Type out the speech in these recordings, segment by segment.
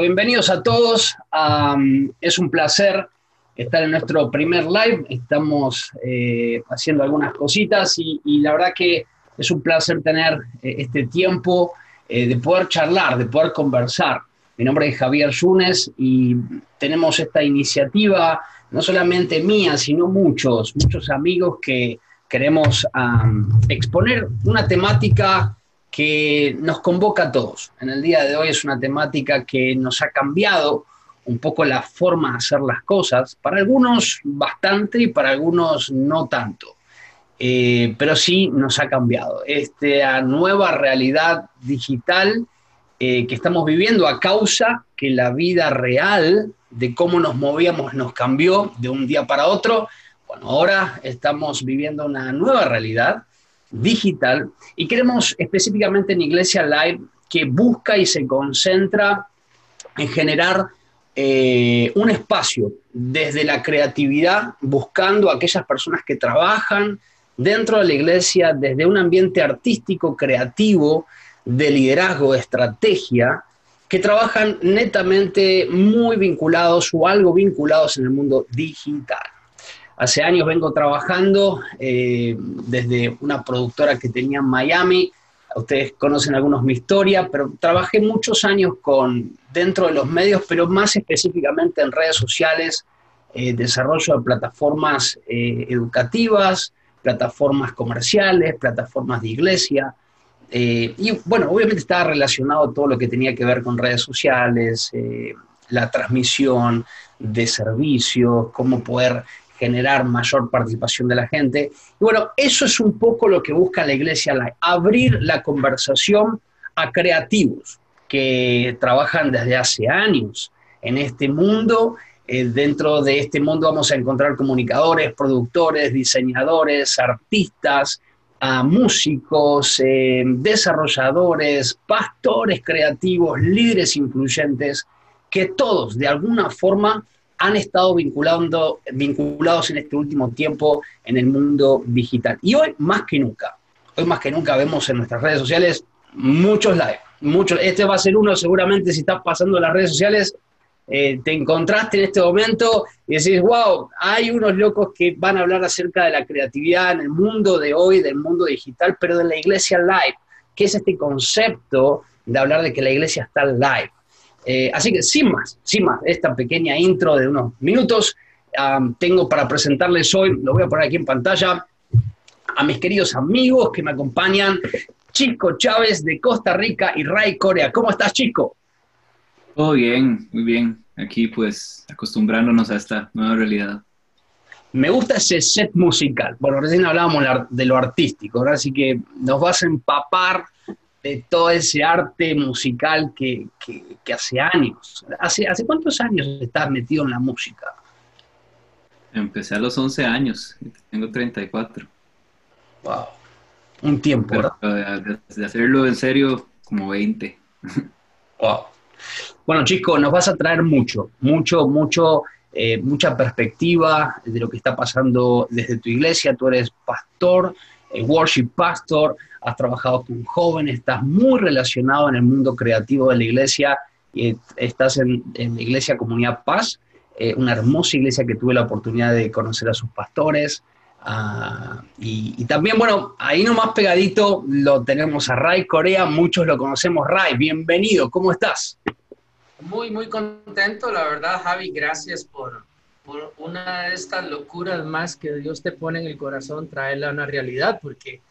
Bienvenidos a todos. es un placer estar en nuestro primer live. Estamos eh, haciendo algunas cositas y, la verdad que es un placer tener eh, este tiempo eh, de poder charlar, de poder conversar. Mi nombre es Javier Yunes y tenemos esta iniciativa, no solamente mía, sino muchos, muchos amigos que queremos exponer una temática que nos convoca a todos. En el día de hoy es una temática que nos ha cambiado un poco la forma de hacer las cosas, para algunos bastante y para algunos no tanto, eh, pero sí nos ha cambiado. Esta nueva realidad digital eh, que estamos viviendo a causa que la vida real de cómo nos movíamos nos cambió de un día para otro. Bueno, ahora estamos viviendo una nueva realidad digital y queremos específicamente en Iglesia Live que busca y se concentra en generar eh, un espacio desde la creatividad, buscando a aquellas personas que trabajan dentro de la iglesia desde un ambiente artístico, creativo, de liderazgo, de estrategia, que trabajan netamente muy vinculados o algo vinculados en el mundo digital. Hace años vengo trabajando eh, desde una productora que tenía en Miami. Ustedes conocen algunos mi historia, pero trabajé muchos años con, dentro de los medios, pero más específicamente en redes sociales, eh, desarrollo de plataformas eh, educativas, plataformas comerciales, plataformas de iglesia. y bueno, obviamente estaba relacionado todo lo que tenía que ver con redes sociales, la transmisión de servicios, cómo poder generar mayor participación de la gente. Y bueno, eso es un poco lo que busca la Iglesia Live, abrir la conversación a creativos que trabajan desde hace años en este mundo. Eh, dentro de este mundo vamos a encontrar comunicadores, productores, diseñadores, artistas, músicos, eh, desarrolladores, pastores creativos, líderes influyentes, que todos de alguna forma han estado vinculando, vinculados en este último tiempo en el mundo digital. Y hoy más que nunca, hoy más que nunca vemos en nuestras redes sociales muchos live, muchos. Este va a ser uno seguramente si estás pasando las redes sociales, eh, te encontraste en este momento y decís, wow, hay unos locos que van a hablar acerca de la creatividad en el mundo de hoy, del mundo digital, pero de la iglesia live, que es este concepto de hablar de que la iglesia está live. Eh, así que sin más, sin más, esta pequeña intro de unos minutos, tengo para presentarles hoy, lo voy a poner aquí en pantalla, a mis queridos amigos que me acompañan, Chico Chávez de Costa Rica y Ray Corea. ¿Cómo estás, Chico? Todo bien, muy bien. Aquí pues acostumbrándonos a esta nueva realidad. Me gusta ese set musical. Bueno, recién hablábamos de lo artístico, así que nos vas a empapar de todo ese arte musical que, hace años. ¿Hace, ¿Hace cuántos años estás metido en la música? Empecé a los 11 años, tengo 34. Wow, un tiempo, ¿verdad? De, hacerlo en serio, como 20. Wow. Bueno, chicos, nos vas a traer mucho, mucho, mucho, eh, mucha perspectiva de lo que está pasando desde tu iglesia. Tú eres pastor, eh, worship pastor, has trabajado con jóvenes, estás muy relacionado en el mundo creativo de la iglesia y estás en, la iglesia Comunidad Paz, eh, una hermosa iglesia que tuve la oportunidad de conocer a sus pastores. Ah, y, también, bueno, ahí nomás pegadito lo tenemos a Ray Corea, muchos lo conocemos. Ray, bienvenido, ¿cómo estás? Muy, muy contento, la verdad, Javi, gracias por, por una de estas locuras más que Dios te pone en el corazón, traerla a una realidad, porque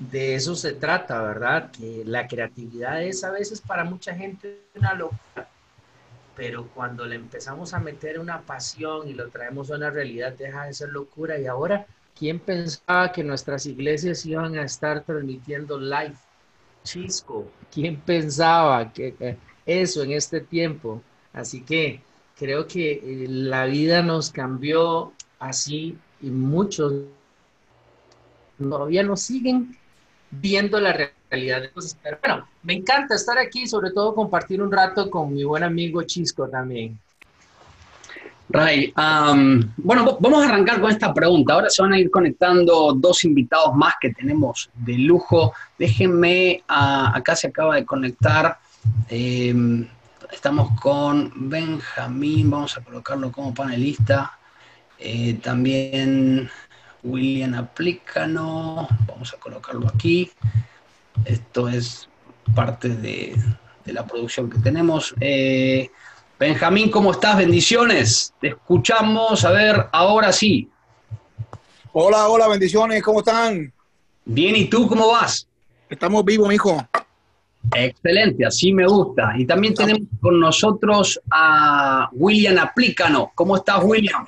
de eso se trata, ¿verdad? Que la creatividad es a veces para mucha gente una locura, pero cuando le empezamos a meter una pasión y lo traemos a una realidad, deja de ser locura. Y ahora, ¿quién pensaba que nuestras iglesias iban a estar transmitiendo live? Chisco, ¿quién pensaba que eso en este tiempo? Así que creo que eh, la vida nos cambió así y muchos todavía nos siguen viendo la realidad cosas. Pero bueno, me encanta estar aquí, sobre todo compartir un rato con mi buen amigo Chisco también. Ray, bueno, vamos a arrancar con esta pregunta. Ahora se van a ir conectando dos invitados más que tenemos de lujo. Déjenme, ah, acá se acaba de conectar. Em, estamos con Benjamín, vamos a colocarlo como panelista. Eh, también William Aplícano, vamos a colocarlo aquí. Esto es parte de, la producción que tenemos. Eh, Benjamín, ¿cómo estás? Bendiciones. Te escuchamos. A ver, ahora sí. Hola, hola, bendiciones. ¿Cómo están? Bien, ¿y tú cómo vas? Estamos vivos, hijo. Excelente, así me gusta. Y también tenemos con nosotros a William Aplícano. ¿Cómo estás, William?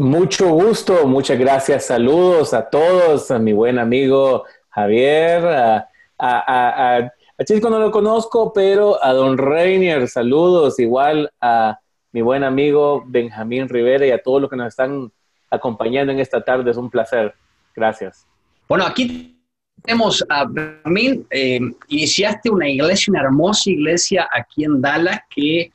Mucho gusto, muchas gracias. Saludos a todos, a mi buen amigo Javier, a, a, Chisco no lo conozco, pero a Don Reinier, saludos. Igual a mi buen amigo Benjamín Rivera y a todos los que nos están acompañando en esta tarde. Es un placer. Gracias. Bueno, aquí tenemos a Benjamín, eh, iniciaste una iglesia, una hermosa iglesia aquí en Dallas que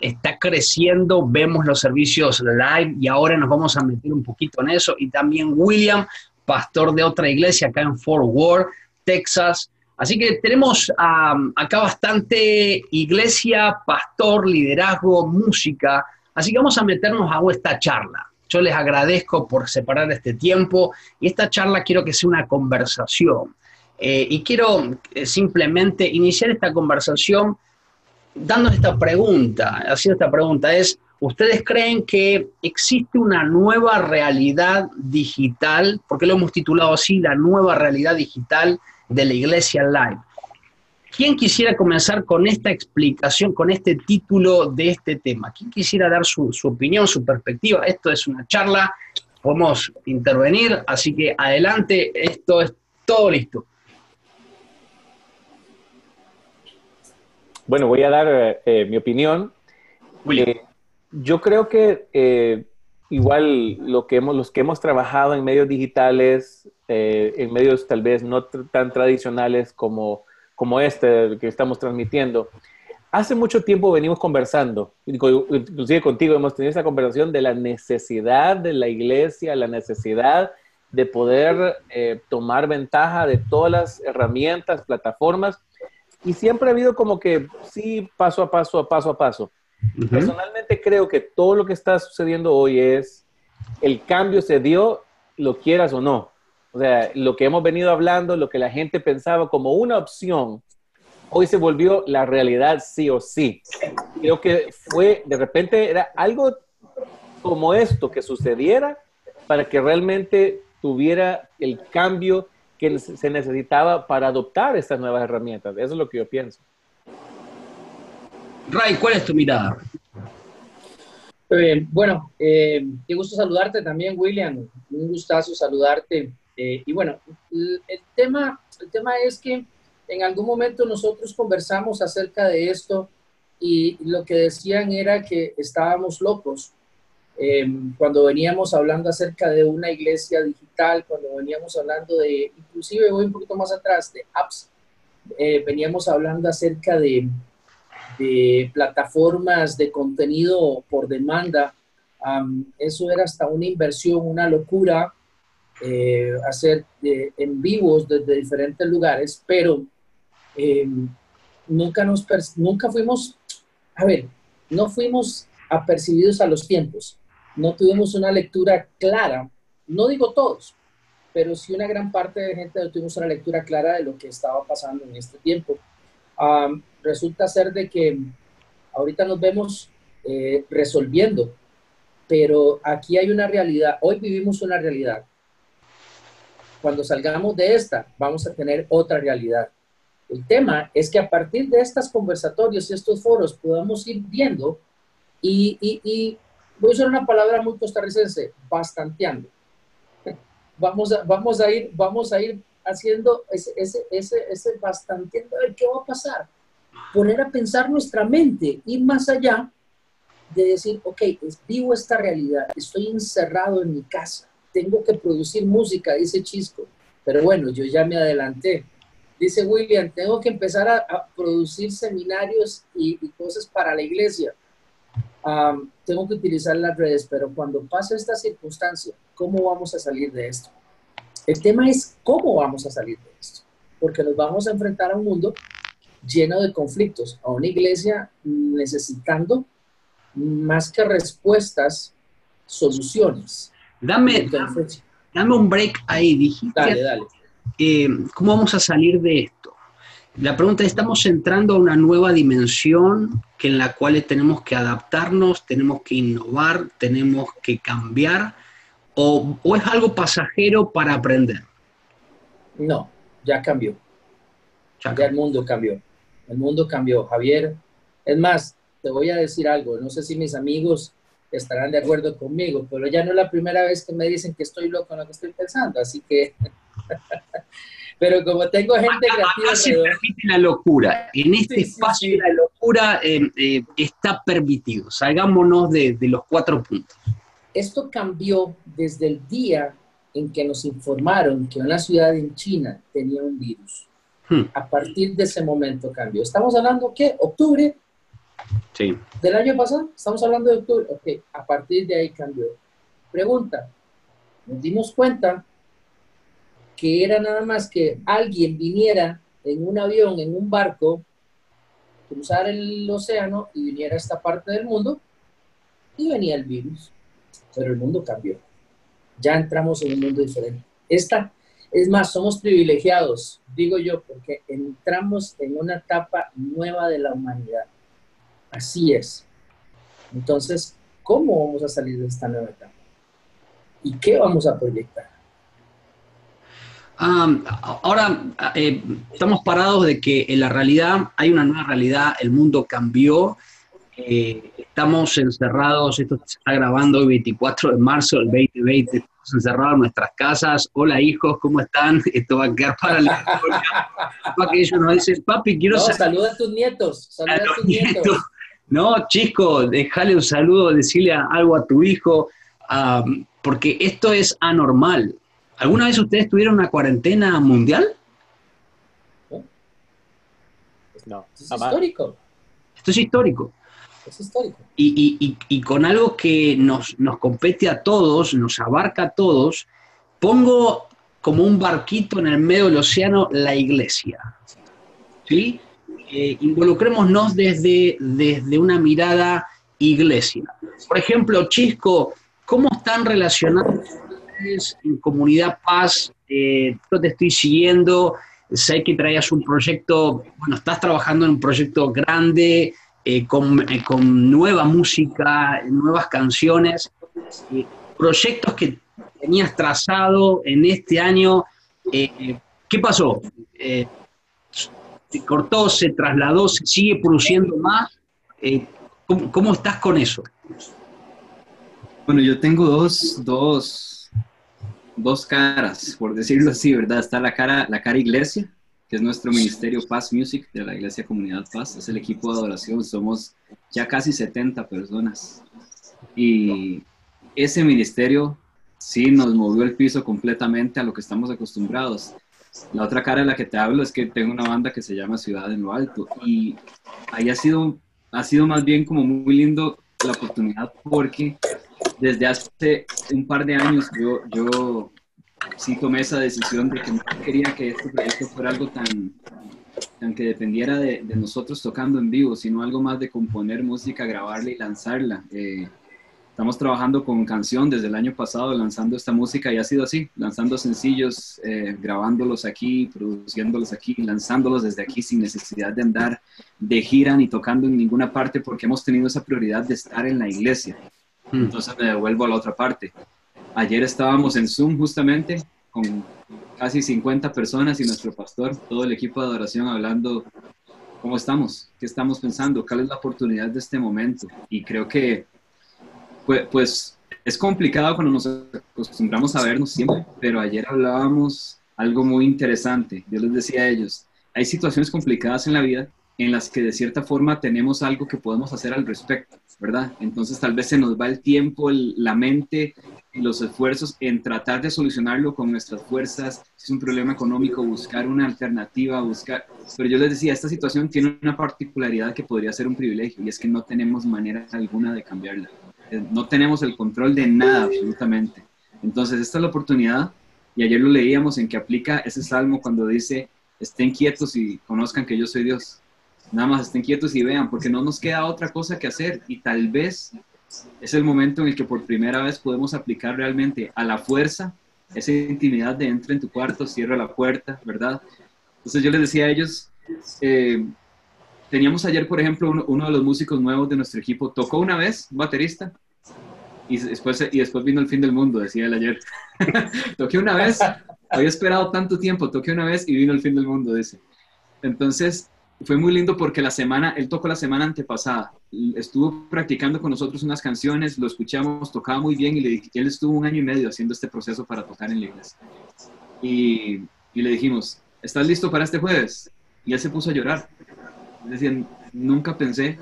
está creciendo, vemos los servicios live y ahora nos vamos a meter un poquito en eso. Y también William, pastor de otra iglesia acá en Fort Worth, Texas. Así que tenemos acá bastante iglesia, pastor, liderazgo, música. Así que vamos a meternos a esta charla. Yo les agradezco por separar este tiempo y esta charla quiero que sea una conversación. Eh, y quiero eh, simplemente iniciar esta conversación dando esta pregunta, haciendo esta pregunta, es, ¿ustedes creen que existe una nueva realidad digital? Porque lo hemos titulado así, la nueva realidad digital de la iglesia live. ¿Quién quisiera comenzar con esta explicación, con este título de este tema? ¿Quién quisiera dar su, opinión, su perspectiva? Esto es una charla, podemos intervenir, así que adelante, esto es todo listo. Bueno, voy a dar eh, eh, mi opinión. Eh, yo creo que igual lo que hemos, los que hemos trabajado en medios digitales, en medios tal vez no tan tradicionales como como este que estamos transmitiendo. Hace mucho tiempo venimos conversando, inclusive contigo hemos tenido esa conversación de la necesidad de la iglesia, la necesidad de poder eh, tomar ventaja de todas las herramientas, plataformas, y siempre ha habido como que sí, paso a paso, a paso a paso. Personalmente creo que todo lo que está sucediendo hoy es, el cambio se dio, lo quieras o no. O sea, lo que hemos venido hablando, lo que la gente pensaba como una opción, hoy se volvió la realidad sí o sí. Creo que fue, de repente, era algo como esto que sucediera para que realmente tuviera el cambio que se necesitaba para adoptar estas nuevas herramientas. Eso es lo que yo pienso. Ray, ¿cuál es tu mirada? Eh, bueno, eh, qué gusto saludarte también, William. Un gustazo saludarte. Eh, y bueno, el, tema, el tema es que en algún momento nosotros conversamos acerca de esto y lo que decían era que estábamos locos. Em, cuando veníamos hablando acerca de una iglesia digital, cuando veníamos hablando de, inclusive voy un poquito más atrás, de apps, eh, veníamos hablando acerca de, plataformas de contenido por demanda. eso era hasta una inversión, una locura eh, hacer en vivos desde diferentes lugares, pero em, nunca, nos nunca fuimos, a ver, no fuimos apercibidos a los tiempos, no tuvimos una lectura clara, no digo todos, pero sí una gran parte de gente no tuvimos una lectura clara de lo que estaba pasando en este tiempo. resulta ser de que ahorita nos vemos eh, resolviendo, pero aquí hay una realidad, hoy vivimos una realidad cuando salgamos de esta, vamos a tener otra realidad. El tema es que a partir de estos conversatorios y estos foros podamos ir viendo y, y, voy a usar una palabra muy costarricense, bastanteando. Vamos a, vamos a, ir, vamos a ir haciendo ese, ese, ese, ese bastanteando, a ver qué va a pasar. Poner a pensar nuestra mente, ir más allá de decir, ok, vivo esta realidad, estoy encerrado en mi casa, tengo que producir música, dice Chisco. Pero bueno, yo ya me adelanté. Dice William, tengo que empezar a, producir seminarios y, cosas para la iglesia. Tengo que utilizar las redes, pero cuando pase esta circunstancia, ¿cómo vamos a salir de esto? El tema es cómo vamos a salir de esto, porque nos vamos a enfrentar a un mundo lleno de conflictos, a una iglesia necesitando más que respuestas, soluciones. Dame, dame un break ahí, dijiste. Dale, dale. Eh, ¿Cómo vamos a salir de esto? La pregunta es, ¿estamos entrando a una nueva dimensión que en la cual tenemos que adaptarnos, tenemos que innovar, tenemos que cambiar? ¿O, o es algo pasajero para aprender? No, ya cambió. Ya, ya el mundo cambió. El mundo cambió, Javier. Es más, te voy a decir algo, no sé si mis amigos estarán de acuerdo conmigo, pero ya no es la primera vez que me dicen que estoy loco en lo que estoy pensando, así que... pero como tengo gente creativa... se permite la locura. En este espacio la locura eh, eh, está permitido. Salgámonos de, los cuatro puntos. Esto cambió desde el día en que nos informaron que una ciudad en China tenía un virus. Hmm. A partir de ese momento cambió. Estamos hablando, ¿qué? Octubre sí. del año pasado. Estamos hablando de octubre. Ok, a partir de ahí cambió. Pregunta. Nos dimos cuenta que era nada más que alguien viniera en un avión, en un barco, cruzar el océano y viniera a esta parte del mundo y venía el virus. Pero el mundo cambió. Ya entramos en un mundo diferente. Esta es más, somos privilegiados, digo yo, porque entramos en una etapa nueva de la humanidad. Así es. Entonces, ¿cómo vamos a salir de esta nueva etapa? ¿Y qué vamos a proyectar? Ahora eh, estamos parados de que en la realidad hay una nueva realidad, el mundo cambió, eh, estamos encerrados, esto se está grabando el 24 de marzo del 2020, encerrados en nuestras casas. Hola hijos, ¿cómo están? Esto va a quedar para la historia. para que ellos nos dicen, papi, quiero no, saluda a tus nietos. Saluda a, tus nietos. No, chico, déjale un saludo, decirle algo a tu hijo, porque esto es anormal. ¿Alguna vez ustedes tuvieron una cuarentena mundial? No, es histórico. Esto es histórico. Es histórico. Y, con algo que nos, nos, compete a todos, nos abarca a todos, pongo como un barquito en el medio del océano la iglesia. ¿Sí? Eh, involucrémonos desde, desde una mirada iglesia. Por ejemplo, Chisco, ¿cómo están relacionados en Comunidad Paz? Eh, yo te estoy siguiendo, sé que traías un proyecto, bueno, estás trabajando en un proyecto grande, eh, con, eh, con, nueva música, nuevas canciones, proyectos que tenías trazado en este año. ¿Qué pasó? ¿Se cortó, se trasladó, se sigue produciendo más? ¿cómo, ¿cómo, estás con eso? Bueno, yo tengo dos, dos, dos caras, por decirlo así, ¿verdad? Está la cara, la cara iglesia, que es nuestro ministerio Paz Music de la Iglesia Comunidad Paz. Es el equipo de adoración, somos ya casi 70 personas. Y ese ministerio sí nos movió el piso completamente a lo que estamos acostumbrados. La otra cara de la que te hablo es que tengo una banda que se llama Ciudad en lo Alto y ahí ha sido, ha sido más bien como muy lindo la oportunidad porque desde hace un par de años yo, yo sí tomé esa decisión de que no quería que este proyecto fuera algo tan, tan que dependiera de, nosotros tocando en vivo, sino algo más de componer música, grabarla y lanzarla. Eh, estamos trabajando con canción desde el año pasado, lanzando esta música y ha sido así, lanzando sencillos, eh, grabándolos aquí, produciéndolos aquí, lanzándolos desde aquí sin necesidad de andar de gira ni tocando en ninguna parte porque hemos tenido esa prioridad de estar en la iglesia. Hmm. Entonces me devuelvo a la otra parte. Ayer estábamos en Zoom justamente con casi 50 personas y nuestro pastor, todo el equipo de adoración hablando cómo estamos, qué estamos pensando, cuál es la oportunidad de este momento. Y creo que, pues, pues es complicado cuando nos acostumbramos a vernos siempre, pero ayer hablábamos algo muy interesante. Yo les decía a ellos, hay situaciones complicadas en la vida en las que de cierta forma tenemos algo que podemos hacer al respecto, ¿verdad? Entonces tal vez se nos va el tiempo, la mente los esfuerzos en tratar de solucionarlo con nuestras fuerzas. Es un problema económico, buscar una alternativa, buscar... Pero yo les decía, esta situación tiene una particularidad que podría ser un privilegio y es que no tenemos manera alguna de cambiarla. Eh, no tenemos el control de nada absolutamente. Entonces esta es la oportunidad y ayer lo leíamos en que aplica ese salmo cuando dice, estén quietos y conozcan que yo soy Dios nada más estén quietos y vean, porque no nos queda otra cosa que hacer y tal vez es el momento en el que por primera vez podemos aplicar realmente a la fuerza esa intimidad de entra en tu cuarto, cierra la puerta, ¿verdad? Entonces yo les decía a ellos, eh, teníamos ayer, por ejemplo, uno, de los músicos nuevos de nuestro equipo, tocó una vez, un baterista, y después, y después vino el fin del mundo, decía él ayer. toqué una vez, había esperado tanto tiempo, toqué una vez y vino el fin del mundo, dice. Entonces, fue muy lindo porque la semana, él tocó la semana antepasada, estuvo practicando con nosotros unas canciones, lo escuchamos, tocaba muy bien y le él estuvo un año y medio haciendo este proceso para tocar en la. Y, le dijimos, ¿estás listo para este jueves? Y él se puso a llorar. Decía, nunca pensé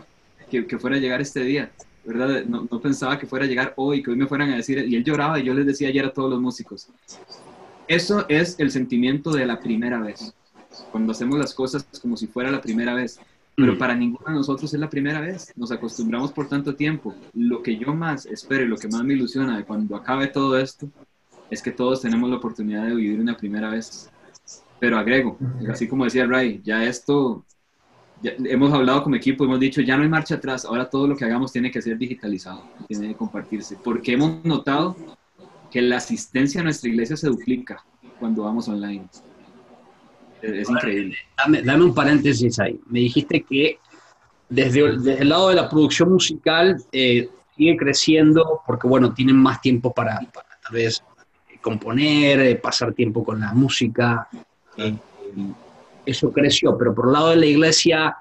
que, que, fuera a llegar este día, ¿verdad? No, no, pensaba que fuera a llegar hoy, que hoy me fueran a decir, y él lloraba y yo les decía ayer a todos los músicos, eso es el sentimiento de la primera vez cuando hacemos las cosas como si fuera la primera vez. Pero mm. para ninguno de nosotros es la primera vez. Nos acostumbramos por tanto tiempo. Lo que yo más espero y lo que más me ilusiona de cuando acabe todo esto es que todos tenemos la oportunidad de vivir una primera vez. Pero agrego, así como decía Ray, ya esto, hemos hablado como equipo, hemos dicho, ya no hay marcha atrás, ahora todo lo que hagamos tiene que ser digitalizado, tiene que compartirse. Porque hemos notado que la asistencia a nuestra iglesia se duplica cuando vamos online es increíble. Dame, un paréntesis ahí. Me dijiste que desde, el lado de la producción musical eh, sigue creciendo porque, bueno, tienen más tiempo para, tal vez componer, eh, pasar tiempo con la música. Eh, eso creció, pero por el lado de la iglesia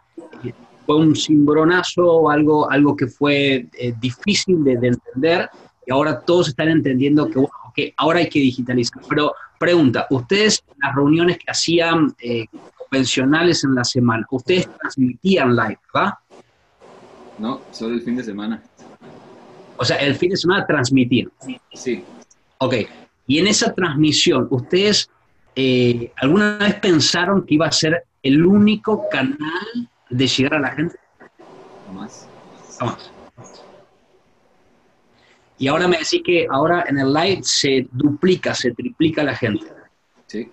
fue un cimbronazo, algo, algo que fue difícil de, de, entender y ahora todos están entendiendo que, bueno, que ahora hay que digitalizar. Pero Pregunta, ustedes, las reuniones que hacían eh, convencionales en la semana, ustedes transmitían live, ¿verdad? No, solo el fin de semana. O sea, el fin de semana transmitían. Sí. Ok. Y en esa transmisión, ¿ustedes eh, alguna vez pensaron que iba a ser el único canal de llegar a la gente? Jamás. Y ahora me decís que ahora en el live se duplica, se triplica la gente. Sí.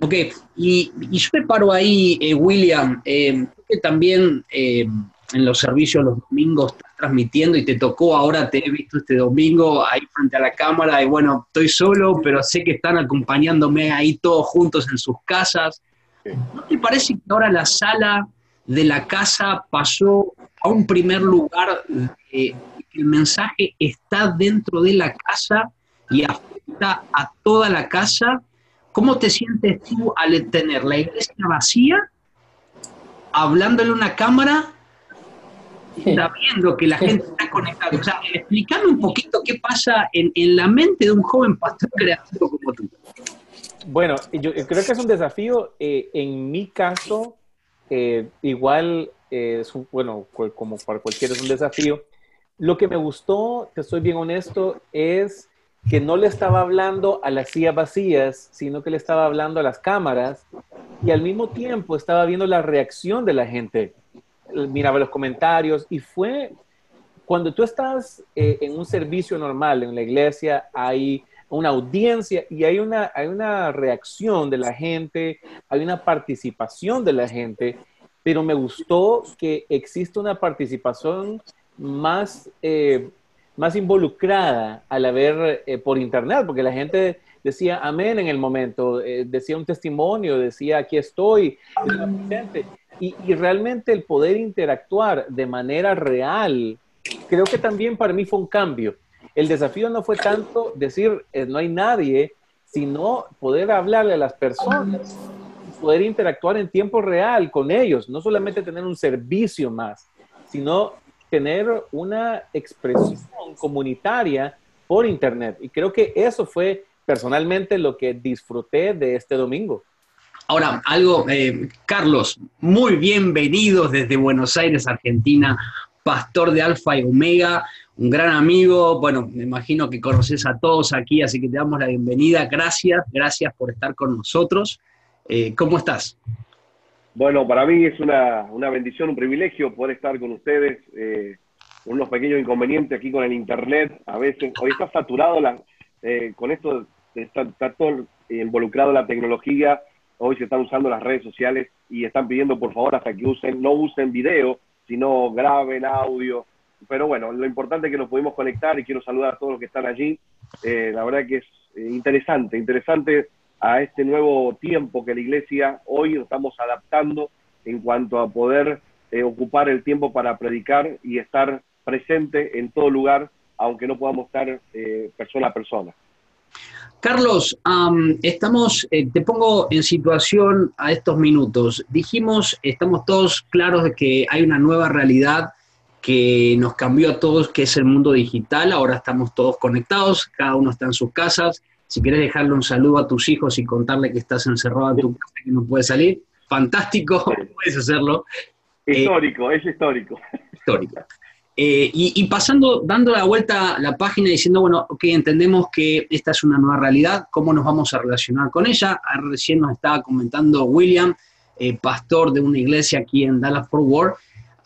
Ok, y, yo me paro ahí, eh, William, eh, que también eh, en los servicios los domingos estás transmitiendo y te tocó, ahora te he visto este domingo ahí frente a la cámara y bueno, estoy solo, pero sé que están acompañándome ahí todos juntos en sus casas. ¿No te parece que ahora la sala de la casa pasó a un primer lugar el mensaje está dentro de la casa y afecta a toda la casa. ¿Cómo te sientes tú al tener la iglesia vacía, hablándole a una cámara, sabiendo que la gente está conectada? O sea, explícame un poquito qué pasa en, la mente de un joven pastor creativo como tú. Bueno, yo creo que es un desafío. Eh, en mi caso, eh, igual, eh, es bueno, como para cualquiera es un desafío. Lo que me gustó, te soy bien honesto, es que no le estaba hablando a las sillas vacías, sino que le estaba hablando a las cámaras y al mismo tiempo estaba viendo la reacción de la gente. Miraba los comentarios y fue cuando tú estás eh, en un servicio normal en la iglesia, hay una audiencia y hay una, hay una reacción de la gente, hay una participación de la gente, pero me gustó que existe una participación más, eh, más involucrada al haber eh, por internet, porque la gente decía amén en el momento, eh, decía un testimonio, decía aquí estoy, y, y, realmente el poder interactuar de manera real, creo que también para mí fue un cambio. El desafío no fue tanto decir no hay nadie, sino poder hablarle a las personas, poder interactuar en tiempo real con ellos, no solamente tener un servicio más, sino tener una expresión comunitaria por Internet. Y creo que eso fue personalmente lo que disfruté de este domingo. Ahora, algo, eh, Carlos, muy bienvenidos desde Buenos Aires, Argentina, pastor de Alfa y Omega, un gran amigo, bueno, me imagino que conoces a todos aquí, así que te damos la bienvenida. Gracias, gracias por estar con nosotros. Eh, ¿Cómo estás? Bueno, para mí es una, bendición, un privilegio poder estar con ustedes. Eh, unos pequeños inconvenientes aquí con el Internet. A veces, hoy está saturado la, eh, con esto, está, todo involucrado la tecnología hoy se están usando las redes sociales y están pidiendo por favor hasta que usen, no usen video, sino graben audio. Pero bueno, lo importante es que nos pudimos conectar y quiero saludar a todos los que están allí. Eh, la verdad que es eh, interesante, interesante a este nuevo tiempo que la iglesia hoy estamos adaptando en cuanto a poder eh, ocupar el tiempo para predicar y estar presente en todo lugar, aunque no podamos estar persona a persona. Carlos, estamos, eh, te pongo en situación a estos minutos. Dijimos, estamos todos claros de que hay una nueva realidad que nos cambió a todos, que es el mundo digital. Ahora estamos todos conectados, cada uno está en sus casas. Si quieres dejarle un saludo a tus hijos y contarle que estás encerrado en tu casa, que no puedes salir, fantástico, puedes hacerlo. Histórico, es histórico. Histórico. Eh, y, pasando, dando la vuelta a la página diciendo, bueno, ok, entendemos que esta es una nueva realidad, ¿cómo nos vamos a relacionar con ella? Ah, recién nos estaba comentando William, eh, pastor de una iglesia aquí en Dallas Fort Worth,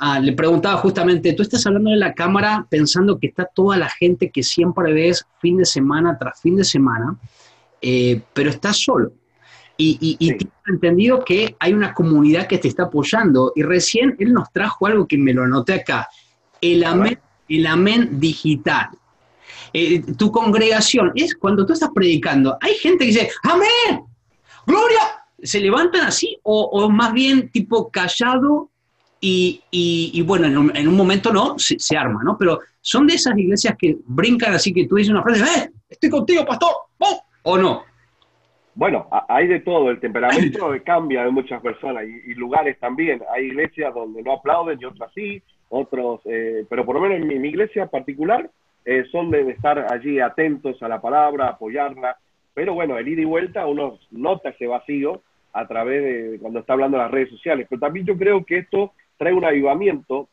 ah, le preguntaba justamente, tú estás hablando de la cámara pensando que está toda la gente que siempre ves fin de semana tras fin de semana, eh, pero estás solo. Y, y, y entendido que hay una comunidad que te está apoyando. Y recién él nos trajo algo que me lo anoté acá el amén, el amén digital. Eh, tu congregación es cuando tú estás predicando, hay gente que dice, amén, gloria, se levantan así o, más bien tipo callado y, bueno, en un, momento no, se, arma, ¿no? Pero son de esas iglesias que brincan así que tú dices una frase, ¡eh! Estoy contigo, pastor, ¿o no? Bueno, hay de todo, el temperamento cambia de muchas personas y, y, lugares también. Hay iglesias donde no aplauden y otras sí, otros, eh, pero por lo menos en mi, iglesia particular eh, son de estar allí atentos a la palabra, apoyarla, pero bueno, el ida y vuelta uno nota ese vacío a través de cuando está hablando de las redes sociales, pero también yo creo que esto trae un avivamiento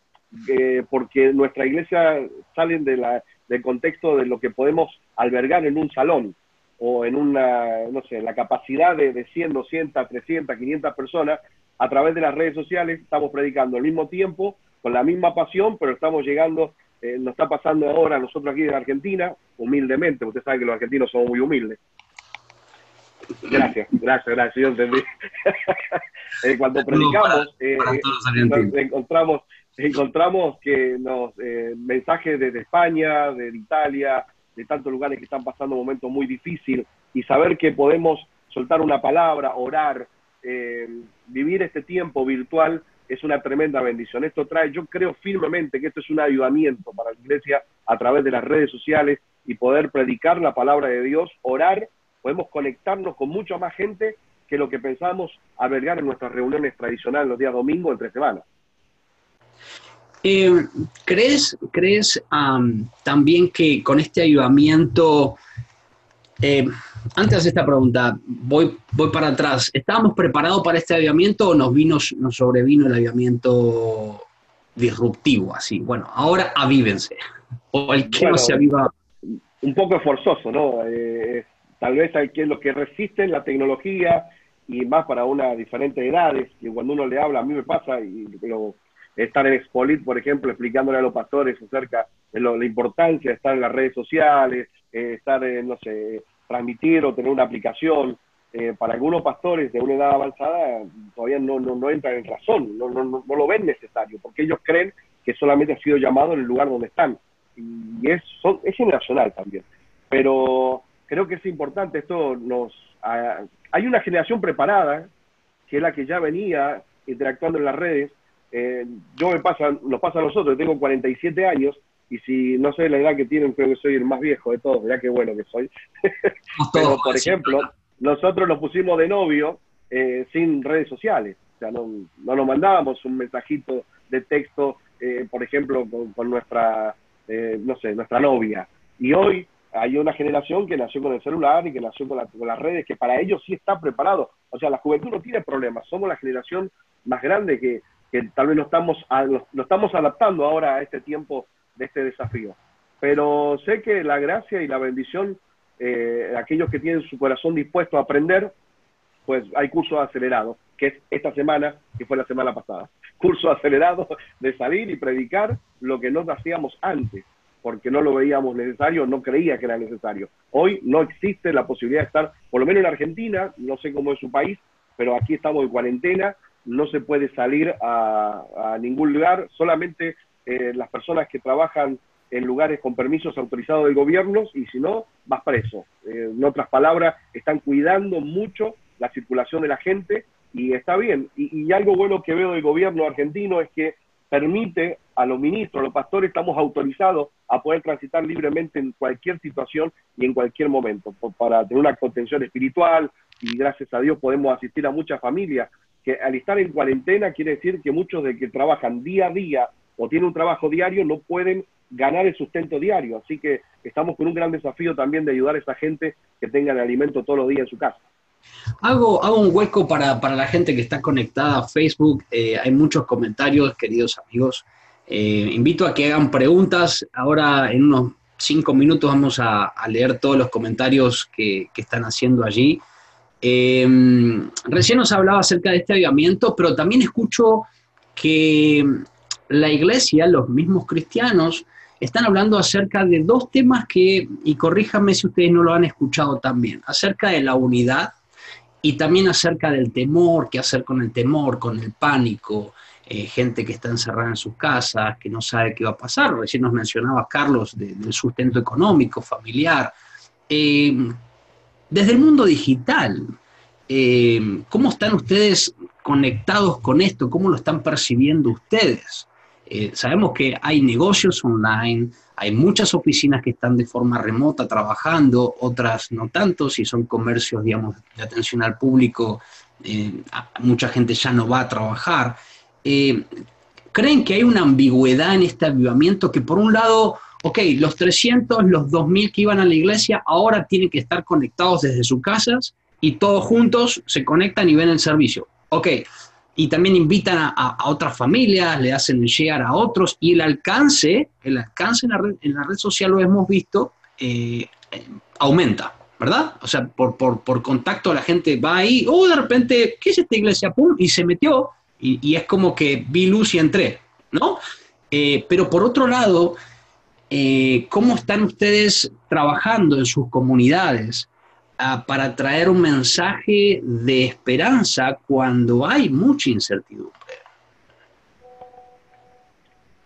eh, porque nuestra iglesia salen de la, del contexto de lo que podemos albergar en un salón o en una, no sé, la capacidad de, de 100, 200, 300, 500 personas, a través de las redes sociales estamos predicando al mismo tiempo con la misma pasión, pero estamos llegando, eh, nos está pasando ahora nosotros aquí en Argentina, humildemente, usted sabe que los argentinos somos muy humildes. Gracias, gracias, gracias, yo entendí. eh, cuando predicamos, eh, encontramos, encontramos que nos eh, mensajes desde España, de Italia, de tantos lugares que están pasando un momento muy difícil, y saber que podemos soltar una palabra, orar, eh, vivir este tiempo virtual es una tremenda bendición. Esto trae, yo creo firmemente que esto es un ayudamiento para la iglesia a través de las redes sociales y poder predicar la palabra de Dios, orar, podemos conectarnos con mucha más gente que lo que pensábamos albergar en nuestras reuniones tradicionales los días domingos entre semanas. Eh, ¿Crees, crees también que con este ayudamiento eh, antes de esta pregunta, voy, voy para atrás. ¿Estábamos preparados para este avivamiento o nos, vino, nos sobrevino el avivamiento disruptivo? Así, bueno, ahora avívense. O el que no se aviva. Un poco forzoso, ¿no? Eh, tal vez hay que los que resisten la tecnología y más para una diferentes edades, que cuando uno le habla, a mí me pasa, y pero estar en Expolit, por ejemplo, explicándole a los pastores acerca de la importancia de estar en las redes sociales, eh, estar, en, no sé, transmitir o tener una aplicación. Eh, para algunos pastores de una edad avanzada todavía no, no, no entran en razón, no, no, no, lo ven necesario, porque ellos creen que solamente ha sido llamado en el lugar donde están. Y es, son, es generacional también. Pero creo que es importante, esto nos... hay una generación preparada, que es la que ya venía interactuando en las redes. Eh, yo me pasa, nos pasa a nosotros, tengo 47 años, y si no sé la edad que tienen, creo que soy el más viejo de todos, ya que bueno que soy. Pero, por ejemplo, nosotros nos pusimos de novio eh, sin redes sociales, o sea, no, no nos mandábamos un mensajito de texto, eh, por ejemplo, con, nuestra, eh, no sé, nuestra novia. Y hoy hay una generación que nació con el celular y que nació con, con, las redes, que para ellos sí está preparado. O sea, la juventud no tiene problemas, somos la generación más grande que, tal vez no estamos, a, lo, estamos adaptando ahora a este tiempo de este desafío. Pero sé que la gracia y la bendición, eh, aquellos que tienen su corazón dispuesto a aprender, pues hay cursos acelerados, que es esta semana, que fue la semana pasada. Curso acelerado de salir y predicar lo que no hacíamos antes, porque no lo veíamos necesario, no creía que era necesario. Hoy no existe la posibilidad de estar, por lo menos en Argentina, no sé cómo es su país, pero aquí estamos en cuarentena, no se puede salir a, ningún lugar, solamente eh, las personas que trabajan en lugares con permisos autorizados del gobierno y si no, vas preso. Eh, en otras palabras, están cuidando mucho la circulación de la gente y está bien. Y, y, algo bueno que veo del gobierno argentino es que permite a los ministros, a los pastores, estamos autorizados a poder transitar libremente en cualquier situación y en cualquier momento, para tener una contención espiritual y gracias a Dios podemos asistir a muchas familias que al estar en cuarentena quiere decir que muchos de que trabajan día a día o tienen un trabajo diario no pueden ganar el sustento diario. Así que estamos con un gran desafío también de ayudar a esa gente que tenga el alimento todos los días en su casa. Hago, hago un hueco para, la gente que está conectada a Facebook. Eh, hay muchos comentarios, queridos amigos. Eh, invito a que hagan preguntas. Ahora, en unos cinco minutos, vamos a, leer todos los comentarios que, están haciendo allí. Eh, recién nos hablaba acerca de este avivamiento, pero también escucho que la iglesia, los mismos cristianos, están hablando acerca de dos temas que, y corríjanme si ustedes no lo han escuchado también, acerca de la unidad y también acerca del temor, qué hacer con el temor, con el pánico, eh, gente que está encerrada en sus casas, que no sabe qué va a pasar. Recién nos mencionaba Carlos del sustento económico, familiar. Eh, desde el mundo digital, eh, ¿cómo están ustedes conectados con esto? ¿Cómo lo están percibiendo ustedes? sabemos que hay negocios online, hay muchas oficinas que están de forma remota trabajando, otras no tanto, si son comercios, digamos, de atención al público, mucha gente ya no va a trabajar. Eh, ¿Creen que hay una ambigüedad en este avivamiento que por un lado, ok, los 300, los 2000 que iban a la iglesia ahora tienen que estar conectados desde sus casas y todos juntos se conectan y ven el servicio? Ok, y también invitan a, otras familias, le hacen llegar a otros y el alcance, el alcance en la red, en la red social lo hemos visto, eh, aumenta, ¿verdad? O sea, por, contacto la gente va ahí, oh, de repente, ¿qué es esta iglesia? ¡Pum! Y se metió y, es como que vi luz y entré, ¿no? Eh, pero por otro lado, eh, ¿cómo están ustedes trabajando en sus comunidades? para traer un mensaje de esperanza cuando hay mucha incertidumbre.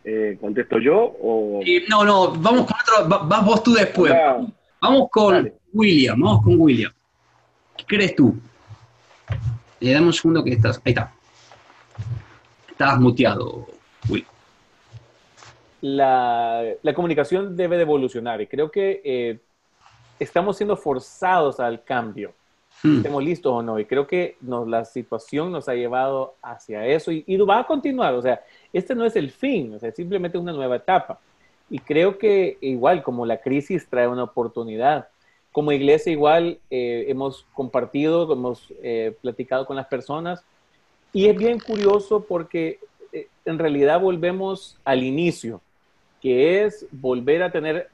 Eh, ¿Contesto yo? O... no, no, vamos con otro, vas vos tú después. Vamos con William, vamos con William. ¿Qué crees tú? Le damos un segundo que estás. Ahí está. Estás muteado, Will. La, la comunicación debe de evolucionar y creo que eh, estamos siendo forzados al cambio, hmm. estemos listos o no. Y creo que nos, la situación nos ha llevado hacia eso y, va a continuar. O sea, este no es el fin, o sea, simplemente una nueva etapa. Y creo que igual como la crisis trae una oportunidad, como iglesia igual eh, hemos compartido, hemos eh, platicado con las personas y es bien curioso porque eh, en realidad volvemos al inicio, que es volver a tener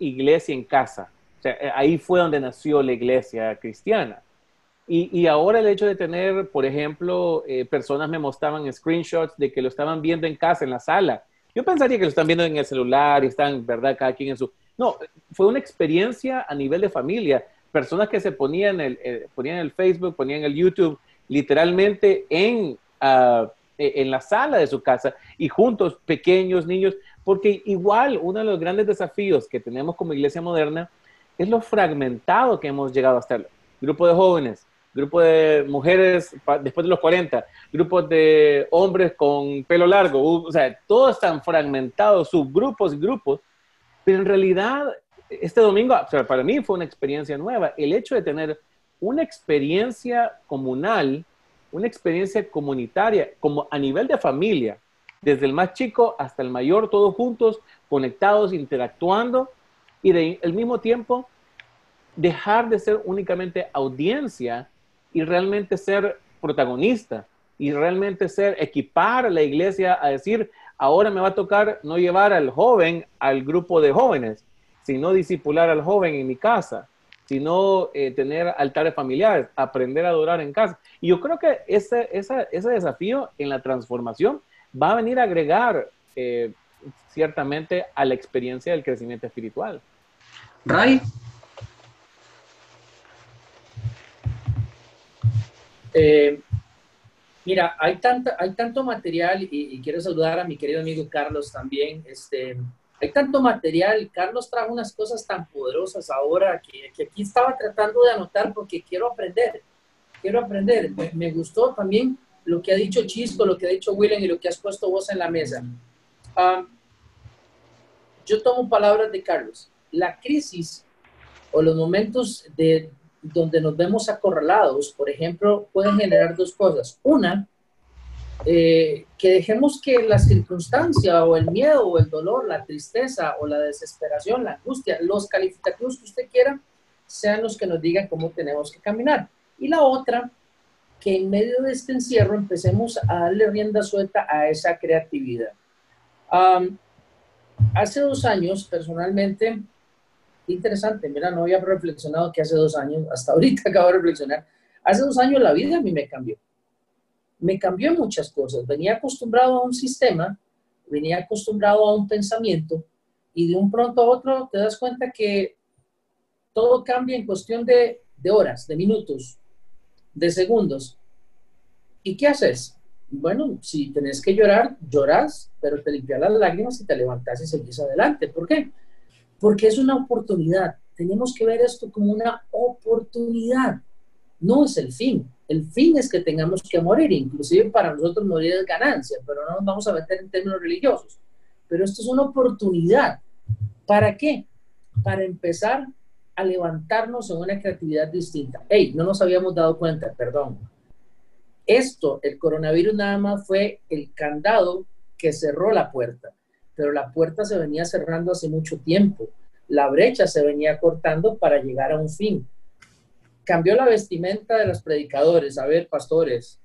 iglesia en casa. Eh, ahí fue donde nació la iglesia cristiana. Y, ahora el hecho de tener, por ejemplo, eh, personas me mostraban screenshots de que lo estaban viendo en casa, en la sala. Yo pensaría que lo están viendo en el celular y están, ¿verdad? Cada quien en su... No, fue una experiencia a nivel de familia. Personas que se ponían el, ponían el Facebook, ponían el YouTube, literalmente en, ah, e, en la sala de su casa y juntos, pequeños niños, porque igual uno de los grandes desafíos que tenemos como iglesia moderna es lo fragmentado que hemos llegado a estar. Grupo de jóvenes, grupo de mujeres después de los 40, grupos de hombres con pelo largo, o sea, todos están fragmentados, subgrupos y grupos, pero en realidad este domingo, para mí fue una experiencia nueva, el hecho de tener una experiencia comunal, una experiencia comunitaria, como a nivel de familia, desde el más chico hasta el mayor, todos juntos, conectados, interactuando, y de, al mismo tiempo dejar de ser únicamente audiencia y realmente ser protagonista y realmente ser equipar a la iglesia a decir, ahora me va a tocar no llevar al joven al grupo de jóvenes, sino disipular al joven en mi casa, sino eh, tener altares familiares, aprender a adorar en casa. Y yo creo que ese, ese desafío en la transformación va a venir a agregar eh, ciertamente a la experiencia del crecimiento espiritual. Ray. Eh, mira, hay, tanta, hay tanto material y, quiero saludar a mi querido amigo Carlos también. Este, hay tanto material. Carlos trajo unas cosas tan poderosas ahora que, que aquí estaba tratando de anotar porque quiero aprender. Quiero aprender. Me, gustó también lo que ha dicho Chisco, lo que ha dicho William y lo que has puesto vos en la mesa. Um, yo tomo palabras de Carlos. La crisis o los momentos de donde nos vemos acorralados, por ejemplo, pueden generar dos cosas. Una, eh, que dejemos que la circunstancia o el miedo o el dolor, la tristeza o la desesperación, la angustia, los calificativos que usted quiera, sean los que nos digan cómo tenemos que caminar. Y la otra, que en medio de este encierro empecemos a darle rienda suelta a esa creatividad. hace dos años, personalmente, interesante, mira, no había reflexionado que hace dos años, hasta ahorita acabo de reflexionar, hace dos años la vida a mí me cambió. Me cambió muchas cosas. Venía acostumbrado a un sistema, venía acostumbrado a un pensamiento y de un pronto a otro te das cuenta que todo cambia en cuestión de, de horas, de minutos, de segundos. ¿Y qué haces? Bueno, si tenés que llorar, lloras, pero te limpias las lágrimas y te levantas y seguís adelante. ¿Por qué? porque es una oportunidad. Tenemos que ver esto como una oportunidad. No es el fin. El fin es que tengamos que morir. Inclusive para nosotros morir es ganancia, pero no nos vamos a meter en términos religiosos. Pero esto es una oportunidad. ¿Para qué? Para empezar a levantarnos en una creatividad distinta. Hey, no nos habíamos dado cuenta, perdón. Esto, el coronavirus nada más fue el candado que cerró la puerta pero la puerta se venía cerrando hace mucho tiempo. La brecha se venía cortando para llegar a un fin. Cambió la vestimenta de los predicadores. A ver, pastores,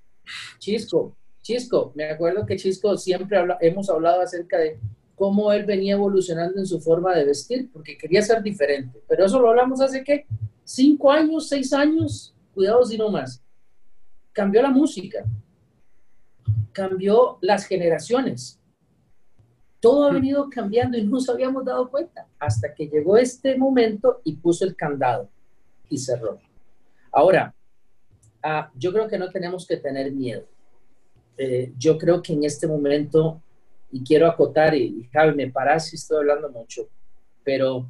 Chisco, Chisco, me acuerdo que Chisco siempre hemos hablado acerca de cómo él venía evolucionando en su forma de vestir, porque quería ser diferente. Pero eso lo hablamos hace qué? Cinco años, seis años, cuidados y no más. Cambió la música, cambió las generaciones todo ha venido cambiando y no nos habíamos dado cuenta hasta que llegó este momento y puso el candado y cerró. Ahora, ah, yo creo que no tenemos que tener miedo. Eh, yo creo que en este momento, y quiero acotar, y, Javi, me parás si estoy hablando mucho, pero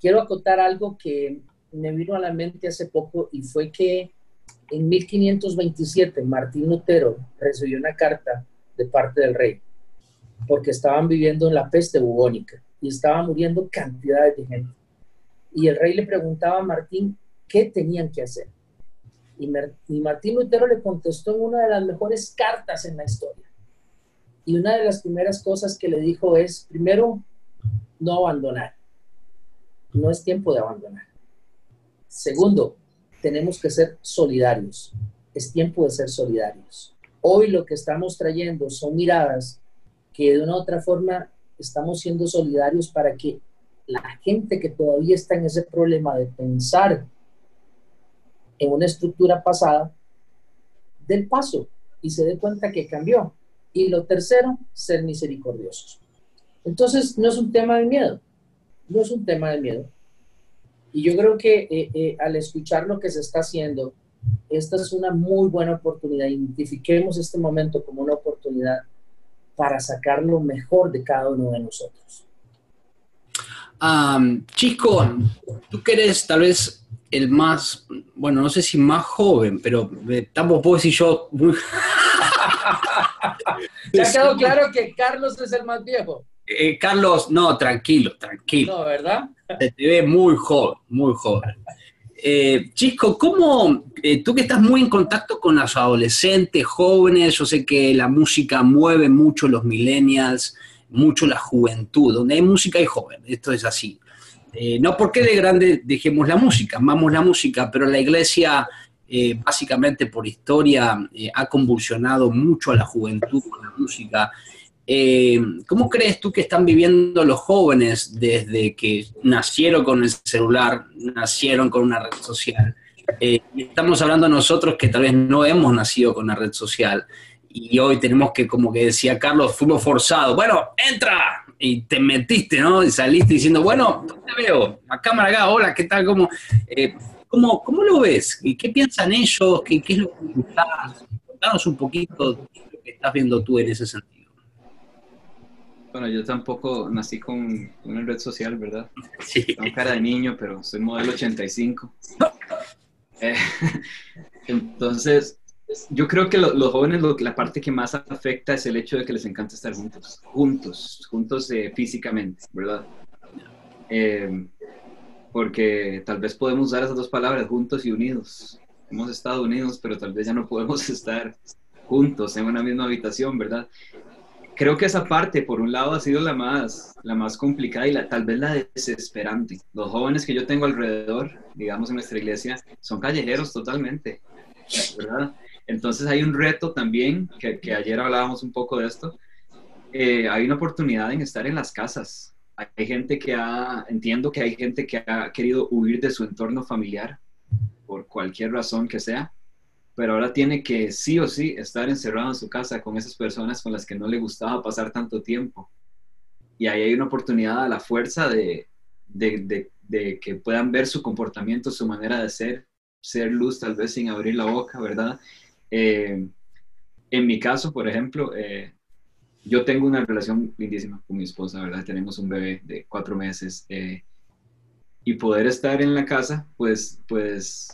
quiero acotar algo que me vino a la mente hace poco y fue que en 1527 Martín Lutero recibió una carta de parte del rey porque estaban viviendo en la peste bubónica y estaban muriendo cantidades de gente. Y el rey le preguntaba a Martín qué tenían que hacer. Y, Martín Lutero le contestó en una de las mejores cartas en la historia. Y una de las primeras cosas que le dijo es, primero, no abandonar. No es tiempo de abandonar. Segundo, tenemos que ser solidarios. Es tiempo de ser solidarios. Hoy lo que estamos trayendo son miradas que de una u otra forma estamos siendo solidarios para que la gente que todavía está en ese problema de pensar en una estructura pasada, del paso y se dé cuenta que cambió. Y lo tercero, ser misericordiosos. Entonces, no es un tema de miedo, no es un tema de miedo. Y yo creo que eh, eh, al escuchar lo que se está haciendo, esta es una muy buena oportunidad. Identifiquemos este momento como una oportunidad para sacar lo mejor de cada uno de nosotros. Chico, tú que eres tal vez el más, bueno, no sé si más joven, pero tampoco puedo decir yo... ¿Te ha quedado claro que Carlos es el más viejo? Eh, Carlos, no, tranquilo, tranquilo. No, ¿verdad? te ve muy joven, muy joven. Eh, Chisco, ¿cómo, eh, tú que estás muy en contacto con los adolescentes, jóvenes, yo sé que la música mueve mucho los millennials, mucho la juventud, donde hay música hay joven, esto es así. Eh, no porque de grande dejemos la música, amamos la música, pero la iglesia básicamente por historia ha convulsionado mucho a la juventud con la música eh, ¿Cómo crees tú que están viviendo los jóvenes desde que nacieron con el celular, nacieron con una red social? Eh, estamos hablando nosotros que tal vez no hemos nacido con una red social y hoy tenemos que, como que decía Carlos, fuimos forzados. Bueno, entra y te metiste, ¿no? Y saliste diciendo, bueno, te veo? La cámara acá, hola, ¿qué tal? ¿Cómo? Eh, ¿Cómo, cómo lo ves? ¿Y ¿Qué piensan ellos? ¿Qué, qué es lo que estás? Contanos un poquito lo que estás viendo tú en ese sentido. Bueno, yo tampoco nací con una red social, ¿verdad? Sí. Tengo cara de niño, pero soy modelo 85. Eh, entonces, yo creo que los jóvenes la parte que más afecta es el hecho de que les encanta estar juntos, juntos, juntos eh, físicamente, ¿verdad? Eh, porque tal vez podemos usar esas dos palabras, juntos y unidos. Hemos estado unidos, pero tal vez ya no podemos estar juntos en una misma habitación, ¿verdad? Creo que esa parte, por un lado, ha sido la más, la más complicada y la, tal vez la desesperante. Los jóvenes que yo tengo alrededor, digamos en nuestra iglesia, son callejeros totalmente, ¿verdad? Entonces hay un reto también, que, ayer hablábamos un poco de esto, eh, hay una oportunidad en estar en las casas. Hay gente que ha, entiendo que hay gente que ha querido huir de su entorno familiar por cualquier razón que sea, pero ahora tiene que sí o sí estar encerrado en su casa con esas personas con las que no le gustaba pasar tanto tiempo. Y ahí hay una oportunidad a la fuerza de que puedan ver su comportamiento, su manera de ser, ser luz tal vez sin abrir la boca, ¿verdad? Eh, en mi caso, por ejemplo, eh, yo tengo una relación lindísima con mi esposa, ¿verdad? Tenemos un bebé de cuatro meses eh, y poder estar en la casa, pues, pues,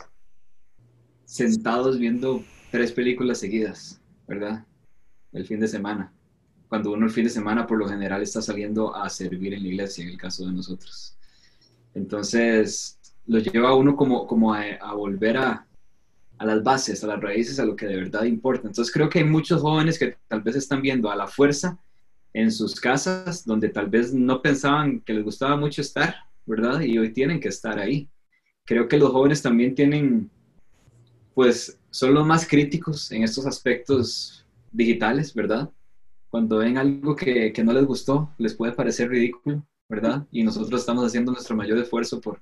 sentados viendo tres películas seguidas, ¿verdad? El fin de semana. Cuando uno el fin de semana por lo general está saliendo a servir en la iglesia, en el caso de nosotros. Entonces, lo lleva a uno como, como a volver a, a las bases, a las raíces, a lo que de verdad importa. Entonces creo que hay muchos jóvenes que tal vez están viendo a la fuerza en sus casas, donde tal vez no pensaban que les gustaba mucho estar, ¿verdad? Y hoy tienen que estar ahí. Creo que los jóvenes también tienen, pues, son los más críticos en estos aspectos digitales, ¿verdad? Cuando ven algo que, que no les gustó, les puede parecer ridículo, ¿verdad? Y nosotros estamos haciendo nuestro mayor esfuerzo por,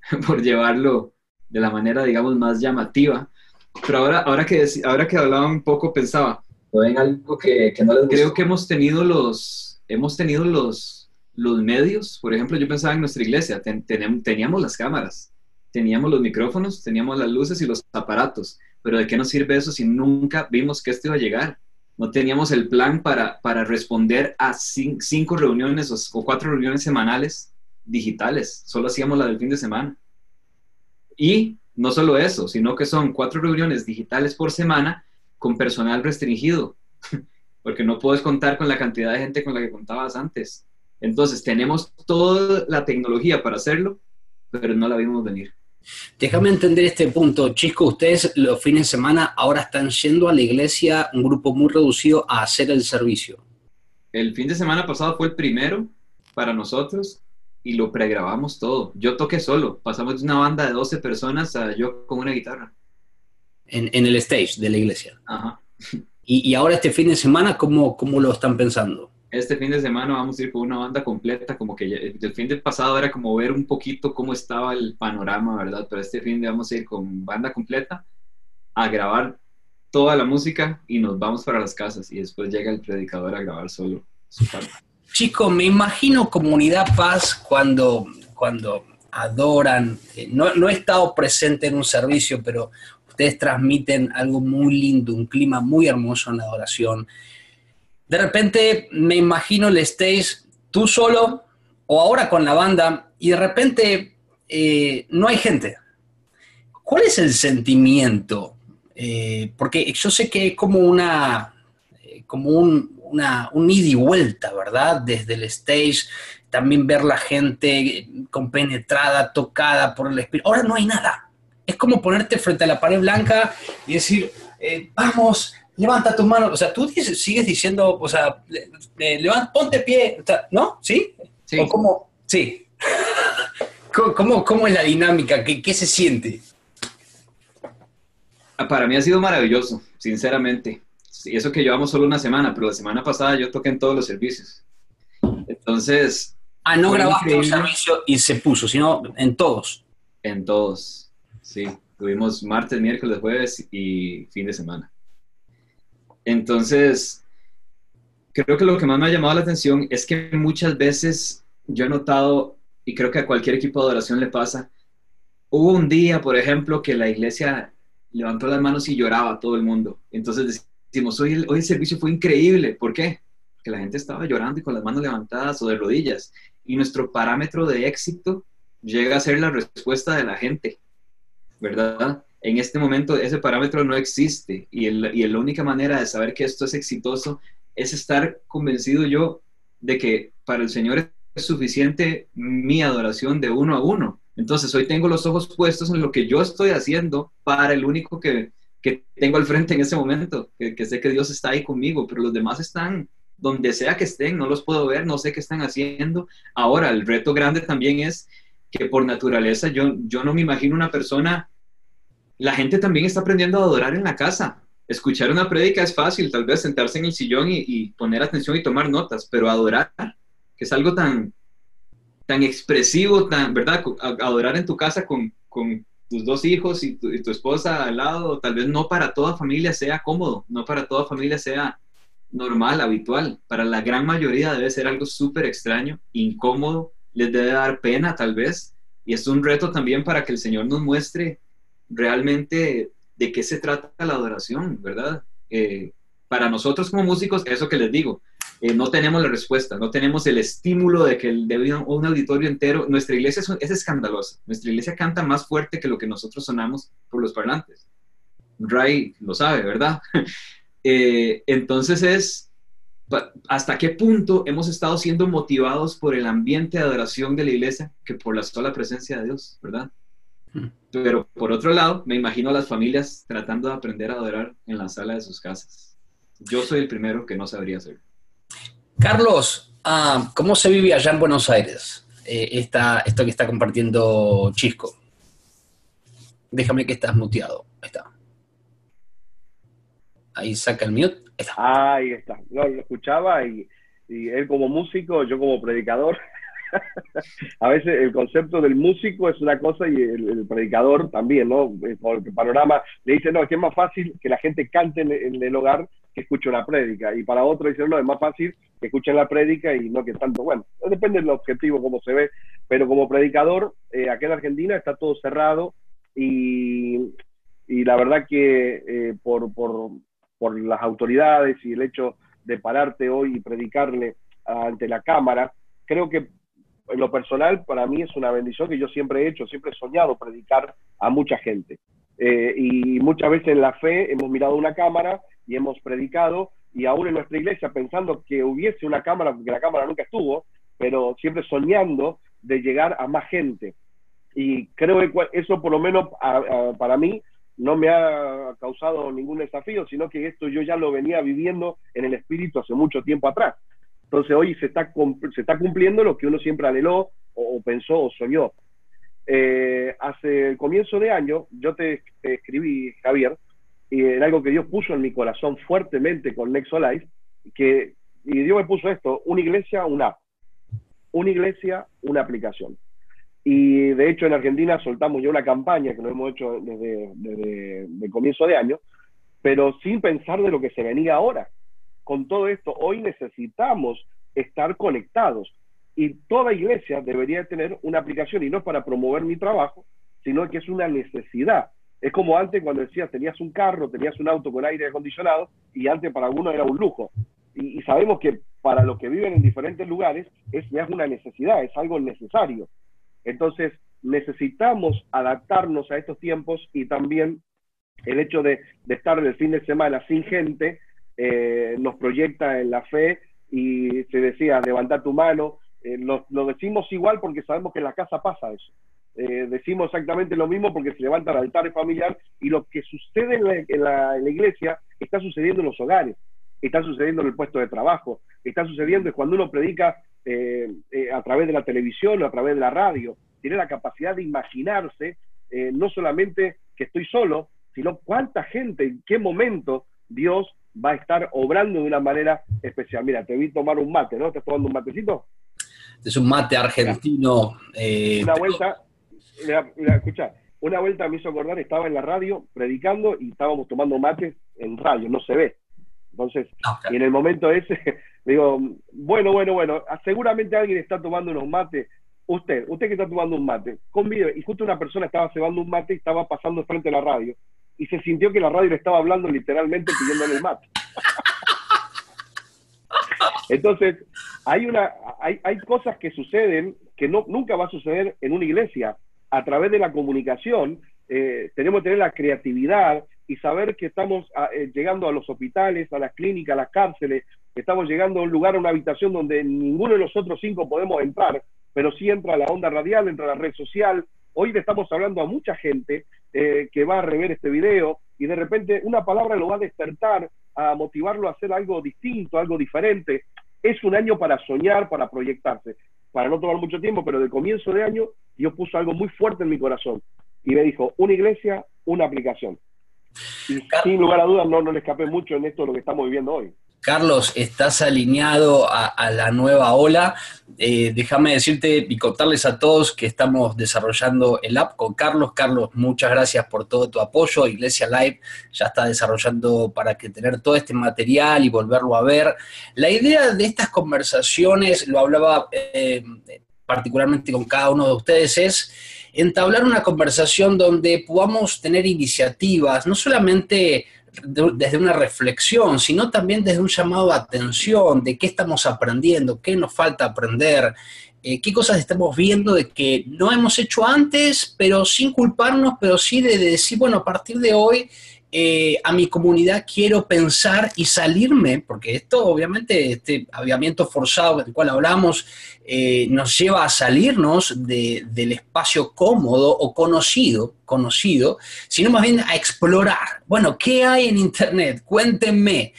por llevarlo de la manera, digamos, más llamativa. Pero ahora, ahora, que, ahora que hablaba un poco, pensaba, ven algo que, que no les Creo que hemos tenido los, hemos tenido los, los medios, por ejemplo, yo pensaba en nuestra iglesia, teníamos las cámaras, teníamos los micrófonos, teníamos las luces y los aparatos, pero ¿de qué nos sirve eso si nunca vimos que esto iba a llegar? No teníamos el plan para, para responder a cinco reuniones o cuatro reuniones semanales digitales, solo hacíamos la del fin de semana. Y no solo eso, sino que son cuatro reuniones digitales por semana con personal restringido, porque no puedes contar con la cantidad de gente con la que contabas antes. Entonces, tenemos toda la tecnología para hacerlo, pero no la vimos venir. Déjame entender este punto. Chisco, ustedes los fines de semana ahora están yendo a la iglesia, un grupo muy reducido, a hacer el servicio. El fin de semana pasado fue el primero para nosotros y lo pregrabamos todo. Yo toqué solo, pasamos de una banda de 12 personas a yo con una guitarra. En, en el stage de la iglesia. Ajá. Y, y, ahora este fin de semana, ¿cómo, ¿cómo lo están pensando? Este fin de semana vamos a ir con una banda completa, como que el fin de pasado era como ver un poquito cómo estaba el panorama, ¿verdad? Pero este fin de vamos a ir con banda completa a grabar toda la música y nos vamos para las casas y después llega el predicador a grabar solo su parte. Chico, me imagino comunidad paz cuando, cuando adoran, eh, no, no, he estado presente en un servicio, pero ustedes transmiten algo muy lindo, un clima muy hermoso en la adoración. De repente me imagino el stage tú solo o ahora con la banda y de repente eh, no hay gente. ¿Cuál es el sentimiento? Eh, porque yo sé que es como una, como un, una, un ida y vuelta, ¿verdad? Desde el stage, también ver la gente compenetrada, tocada por el espíritu. Ahora no hay nada. Es como ponerte frente a la pared blanca y decir, eh, vamos, levanta tu mano. O sea, tú sigues diciendo, o sea, levanta, ponte pie, ¿no? ¿Sí? sí. ¿O cómo? Sí. ¿Cómo, ¿Cómo, es la dinámica? ¿Qué, ¿Qué se siente? Para mí ha sido maravilloso, sinceramente y eso que llevamos solo una semana, pero la semana pasada yo toqué en todos los servicios. Entonces... Ah, no grabaste un servicio y se puso, sino en todos. En todos, sí. Tuvimos martes, miércoles, jueves y fin de semana. Entonces, creo que lo que más me ha llamado la atención es que muchas veces yo he notado, y creo que a cualquier equipo de adoración le pasa, hubo un día, por ejemplo, que la iglesia levantó las manos y lloraba todo el mundo. Entonces decimos, hoy el, hoy el servicio fue increíble. ¿Por qué? Porque la gente estaba llorando y con las manos levantadas o de rodillas. Y nuestro parámetro de éxito llega a ser la respuesta de la gente, ¿verdad? En este momento ese parámetro no existe y, y la única manera de saber que esto es exitoso es estar convencido yo de que para el Señor es suficiente mi adoración de uno a uno. Entonces hoy tengo los ojos puestos en lo que yo estoy haciendo para el único que, que tengo al frente en ese momento, que, sé que Dios está ahí conmigo, pero los demás están donde sea que estén, no los puedo ver, no sé qué están haciendo. Ahora, el reto grande también es que por naturaleza yo, yo no me imagino una persona, la gente también está aprendiendo a adorar en la casa. Escuchar una prédica es fácil, tal vez sentarse en el sillón y, y poner atención y tomar notas, pero adorar, que es algo tan, tan expresivo, tan, ¿verdad? Adorar en tu casa con, con tus dos hijos y tu, y tu, esposa al lado, tal vez no para toda familia sea cómodo, no para toda familia sea normal, habitual. Para la gran mayoría debe ser algo súper extraño, incómodo, les debe dar pena tal vez. Y es un reto también para que el Señor nos muestre realmente de qué se trata la adoración, ¿verdad? Eh, para nosotros como músicos, eso que les digo, eh, no tenemos la respuesta, no tenemos el estímulo de que el, de un auditorio entero, nuestra iglesia es, es, escandalosa, nuestra iglesia canta más fuerte que lo que nosotros sonamos por los parlantes. Ray lo sabe, ¿verdad? eh, entonces es, hasta qué punto hemos estado siendo motivados por el ambiente de adoración de la iglesia que por la sola presencia de Dios, ¿verdad? Hmm. Pero por otro lado, me imagino a las familias tratando de aprender a adorar en la sala de sus casas. Yo soy el primero que no sabría hacer. Carlos, uh, ¿cómo se vive allá en Buenos Aires eh, esta, esto que está compartiendo Chisco? Déjame que estás muteado. Ahí está. Ahí saca el mute. Ahí está. Lo escuchaba y, él como músico, yo como predicador. a veces el concepto del músico es una cosa y el, el predicador también, ¿no? Porque panorama le dice, no, es que es más fácil que la gente cante en el hogar que escuche una prédica. Y para otro dice, no, es más fácil que escuchen la prédica y no que tanto. Bueno, depende del objetivo, cómo se ve. Pero como predicador, eh, aquí en Argentina está todo cerrado y, y la verdad que eh, por, por, por las autoridades y el hecho de pararte hoy y predicarle ante la cámara, creo que en lo personal, para mí es una bendición que yo siempre he hecho, siempre he soñado predicar a mucha gente. Eh, y muchas veces en la fe hemos mirado una cámara y hemos predicado, y aún en nuestra iglesia pensando que hubiese una cámara, porque la cámara nunca estuvo, pero siempre soñando de llegar a más gente. Y creo que eso por lo menos para mí no me ha causado ningún desafío, sino que esto yo ya lo venía viviendo en el espíritu hace mucho tiempo atrás. Entonces hoy se está, cumpliendo lo que uno siempre anheló o, pensó o soñó. Eh, hace el comienzo de año yo te, escribí, Javier, y en algo que Dios puso en mi corazón fuertemente con Nexo Life, que, y Dios me puso esto, una iglesia, una app. Una iglesia, una aplicación. Y de hecho en Argentina soltamos ya una campaña que lo hemos hecho desde, desde el comienzo de año, pero sin pensar de lo que se venía ahora con todo esto, hoy necesitamos estar conectados y toda iglesia debería tener una aplicación y no para promover mi trabajo, sino que es una necesidad. Es como antes cuando decías tenías un carro, tenías un auto con aire acondicionado y antes para algunos era un lujo. Y, sabemos que para los que viven en diferentes lugares es ya una necesidad, es algo necesario. Entonces necesitamos adaptarnos a estos tiempos y también el hecho de, de estar el fin de semana sin gente eh, nos proyecta en la fe y se decía, levanta tu mano. Eh, lo, decimos igual porque sabemos que en la casa pasa eso. Eh, decimos exactamente lo mismo porque se levanta el altar familiar y lo que sucede en la, iglesia está sucediendo en los hogares, está sucediendo en el puesto de trabajo, está sucediendo cuando uno predica eh, eh, a través de la televisión o a través de la radio, tiene la capacidad de imaginarse no solamente que estoy solo, sino cuánta gente, en qué momento Dios va a estar obrando de una manera especial. Mira, te vi tomar un mate, ¿no? ¿Estás tomando un matecito? Es un mate argentino. Eh, una vuelta, mira, mira, escucha, una vuelta me hizo acordar, estaba en la radio predicando y estábamos tomando mate en radio, no se ve. Entonces, okay. y en el momento ese, digo, bueno, bueno, bueno, seguramente alguien está tomando unos mates usted, usted que está tomando un mate, convive, y justo una persona estaba cebando un mate y estaba pasando frente a la radio, y se sintió que la radio le estaba hablando literalmente pidiéndole el mate. Entonces, hay, una, hay, hay cosas que suceden que no, nunca va a suceder en una iglesia. A través de la comunicación, eh, tenemos que tener la creatividad y saber que estamos ah, eh, llegando a los hospitales, a las clínicas, a las cárceles, estamos llegando a un lugar, a una habitación donde ninguno de los otros cinco podemos entrar, pero sí entra la onda radial, entra la red social. Hoy le estamos hablando a mucha gente eh, que va a rever este video y de repente una palabra lo va a despertar, a motivarlo a hacer algo distinto, algo diferente. Es un año para soñar, para proyectarse. Para no tomar mucho tiempo, pero de comienzo de año Dios puso algo muy fuerte en mi corazón y me dijo, una iglesia, una aplicación. Y sin lugar a dudas no, no le escapé mucho en esto de lo que estamos viviendo hoy. Carlos, estás alineado a, la nueva ola. Eh, déjame decirte y contarles a todos que estamos desarrollando el app con Carlos. Carlos, muchas gracias por todo tu apoyo. Iglesia Live ya está desarrollando para que tener todo este material y volverlo a ver. La idea de estas conversaciones, lo hablaba eh, particularmente con cada uno de ustedes, es entablar una conversación donde podamos tener iniciativas, no solamente desde una reflexión, sino también desde un llamado a atención de qué estamos aprendiendo, qué nos falta aprender, eh, qué cosas estamos viendo de que no hemos hecho antes, pero sin culparnos, pero sí de decir, bueno, a partir de hoy eh, a mi comunidad quiero pensar y salirme, porque esto obviamente, este aviamiento forzado del cual hablamos, eh, nos lleva a salirnos del espacio cómodo o conocido, conocido, sino más bien a explorar. Bueno, ¿qué hay en Internet? Cuéntenme.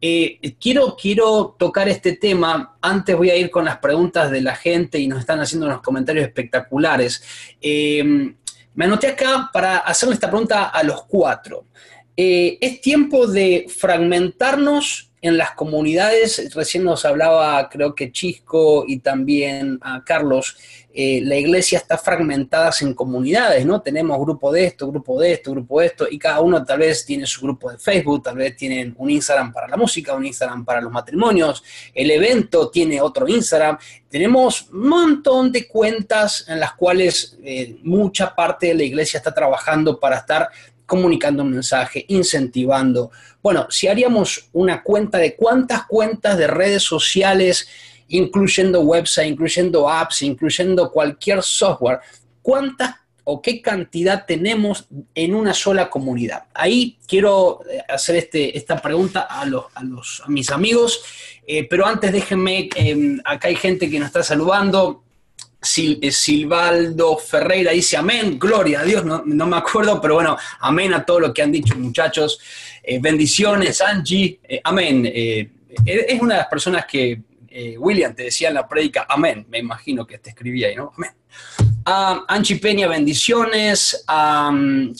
Eh, quiero, quiero tocar este tema. Antes voy a ir con las preguntas de la gente y nos están haciendo unos comentarios espectaculares. me anoté acá para hacerle esta pregunta a los cuatro. Eh, es tiempo de fragmentarnos en las comunidades. Recién nos hablaba, creo que Chisco y también a Carlos, eh, la iglesia está fragmentada en comunidades, ¿no? Tenemos grupo de esto, grupo de esto, grupo de esto, y cada uno tal vez tiene su grupo de Facebook, tal vez tienen un Instagram para la música, un Instagram para los matrimonios, el evento tiene otro Instagram. Tenemos un montón de cuentas en las cuales eh, mucha parte de la iglesia está trabajando para estar comunicando un mensaje, incentivando. Bueno, si haríamos una cuenta de cuántas cuentas de redes sociales, incluyendo website, incluyendo apps, incluyendo cualquier software, cuántas o qué cantidad tenemos en una sola comunidad. Ahí quiero eh, hacer este, esta pregunta a, los, a, los, a mis amigos, eh, pero antes déjenme, eh, acá hay gente que nos está saludando. Eh, Silvaldo Ferreira dice amén, gloria a Dios, no, me acuerdo, pero bueno, amén a todo lo que han dicho muchachos. Eh, bendiciones, Angie, eh, amén. es una de las personas que William te decía en la prédica, amén, me imagino que te escribía ahí, ¿no? Amén. Ah, Angie Peña, bendiciones. Um,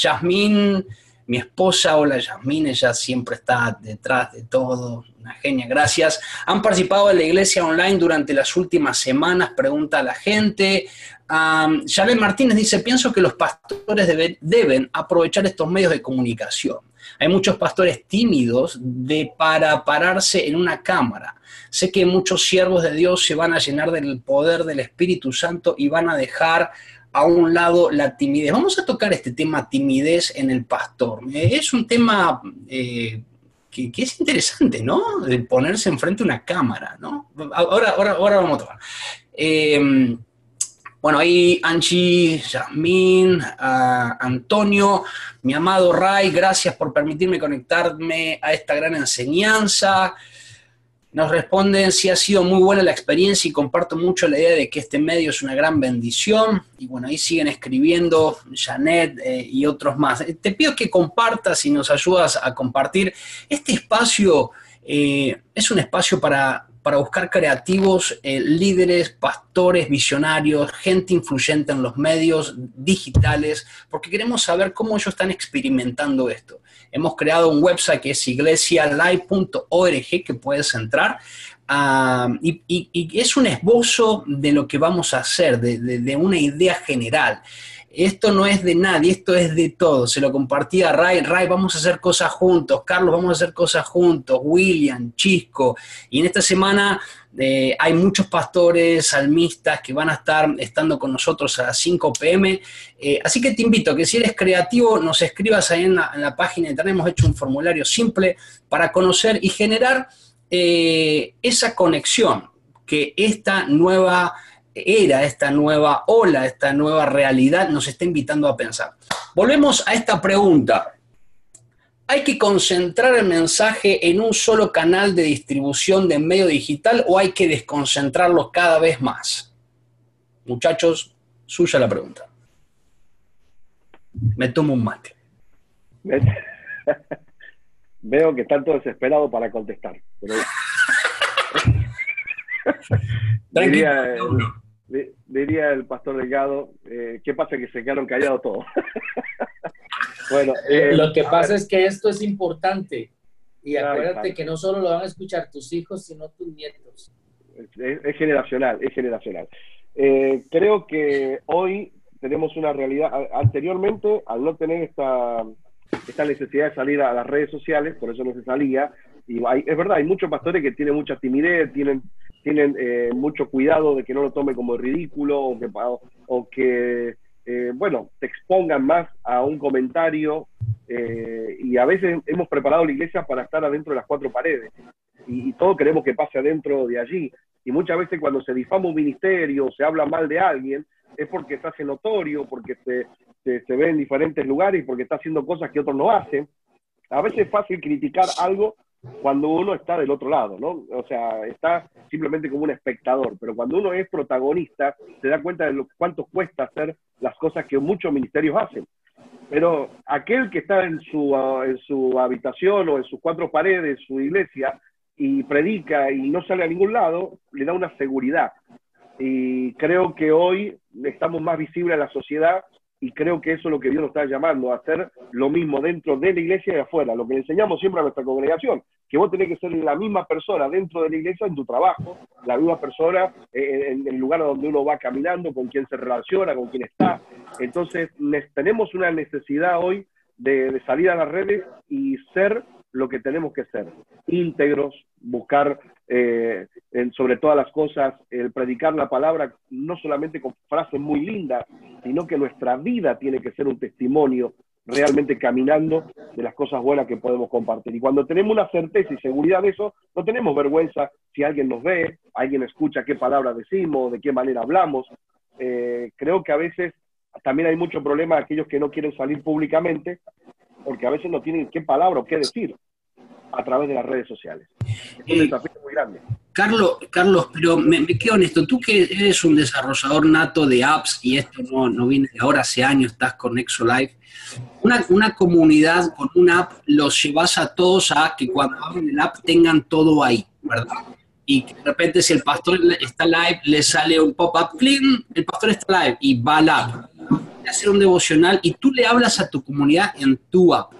mi esposa, hola Yasmín, ella siempre está detrás de todo, una genia, gracias. Han participado en la iglesia online durante las últimas semanas, pregunta a la gente. Um, Martínez dice, pienso que los pastores deben aprovechar estos medios de comunicación. Hay muchos pastores tímidos de para pararse en una cámara. Sé que muchos siervos de Dios se van a llenar del poder del Espíritu Santo y van a dejar a un lado la timidez. Vamos a tocar este tema timidez en el pastor. Eh, es un tema eh, que, es interesante, ¿no? De ponerse enfrente a una cámara, ¿no? Ahora, ahora, ahora vamos a tocar. Eh, bueno, ahí Angie, Yasmín, Antonio, mi amado Ray, gracias por permitirme conectarme a esta gran enseñanza. Nos responden si ha sido muy buena la experiencia y comparto mucho la idea de que este medio es una gran bendición. Y bueno, ahí siguen escribiendo Janet eh, y otros más. Eh, te pido que compartas y nos ayudas a compartir. Este espacio eh, es un espacio para, para buscar creativos, líderes, pastores, visionarios, gente influyente en los medios digitales, porque queremos saber cómo ellos están experimentando esto. Hemos creado un website que es iglesialive.org que puedes entrar. Ah, y, es un esbozo de lo que vamos a hacer, de, una idea general. Esto no es de nadie, esto es de todos. Se lo compartía a Ray, Ray, vamos a hacer cosas juntos, Carlos, vamos a hacer cosas juntos, William, Chisco. Y en esta semana eh, hay muchos pastores, salmistas que van a estar estando con nosotros a las 5 pm. Eh, así que te invito a que si eres creativo, nos escribas ahí en la, página de internet. Hemos hecho un formulario simple para conocer y generar eh, esa conexión que esta nueva era, esta nueva ola, esta nueva realidad nos está invitando a pensar. Volvemos a esta pregunta. ¿Hay que concentrar el mensaje en un solo canal de distribución de medio digital o hay que desconcentrarlo cada vez más? Muchachos, suya la pregunta. Me tomo un mate. Veo que están todos desesperados para contestar. Tranquilo diría el pastor Delgado, eh, ¿qué pasa que se quedaron callados todos? bueno, eh, lo que pasa es que esto es importante y acuérdate que no solo lo van a escuchar tus hijos, sino tus nietos. Es, generacional, es generacional. Eh, creo que hoy tenemos una realidad, anteriormente, al no tener esta, esta necesidad de salir a las redes sociales, por eso no se salía, y es verdad, hay muchos pastores que tienen mucha timidez, tienen tienen eh, mucho cuidado de que no lo tome como ridículo o que, o eh, bueno, te expongan más a un comentario eh, y a veces hemos preparado la iglesia para estar adentro de las cuatro paredes y, todo queremos que pase adentro de allí y muchas veces cuando se difama un ministerio, se habla mal de alguien, es porque se hace notorio, porque se, se, se ve en diferentes lugares, porque está haciendo cosas que otros no hacen. A veces es fácil criticar algo cuando uno está del otro lado, ¿no? O sea, está simplemente como un espectador, pero cuando uno es protagonista, se da cuenta de lo, cuánto cuesta hacer las cosas que muchos ministerios hacen. Pero aquel que está en su, en su habitación o en sus cuatro paredes, su iglesia, y predica y no sale a ningún lado, le da una seguridad. Y creo que hoy estamos más visibles a la sociedad y creo que eso es lo que Dios nos está llamando, a hacer lo mismo dentro de la iglesia y afuera, lo que enseñamos siempre a nuestra congregación, que vos tenés que ser la misma persona dentro de la iglesia en tu trabajo, la misma persona en, el lugar donde uno va caminando, con quien se relaciona, con quien está. Entonces, tenemos una necesidad hoy de salir a las redes y ser lo que tenemos que ser, íntegros, buscar eh, sobre todas las cosas, el predicar la palabra no solamente con frases muy lindas, sino que nuestra vida tiene que ser un testimonio realmente caminando de las cosas buenas que podemos compartir. Y cuando tenemos una certeza y seguridad de eso, no tenemos vergüenza si alguien nos ve, alguien escucha qué palabra decimos, de qué manera hablamos. Eh, creo que a veces también hay mucho problema de aquellos que no quieren salir públicamente, porque a veces no tienen qué palabra o qué decir a través de las redes sociales. Es un desafío muy grande. Carlos, Carlos, pero me, quedo honesto, tú que eres un desarrollador nato de apps y esto no, no viene de ahora, hace años estás con ExoLife, una, una comunidad con una app los llevas a todos a que cuando abren el app tengan todo ahí, ¿verdad? Y de repente si el pastor está live, le sale un pop-up, el pastor está live y va al app. Hacer un devocional y tú le hablas a tu comunidad en tu app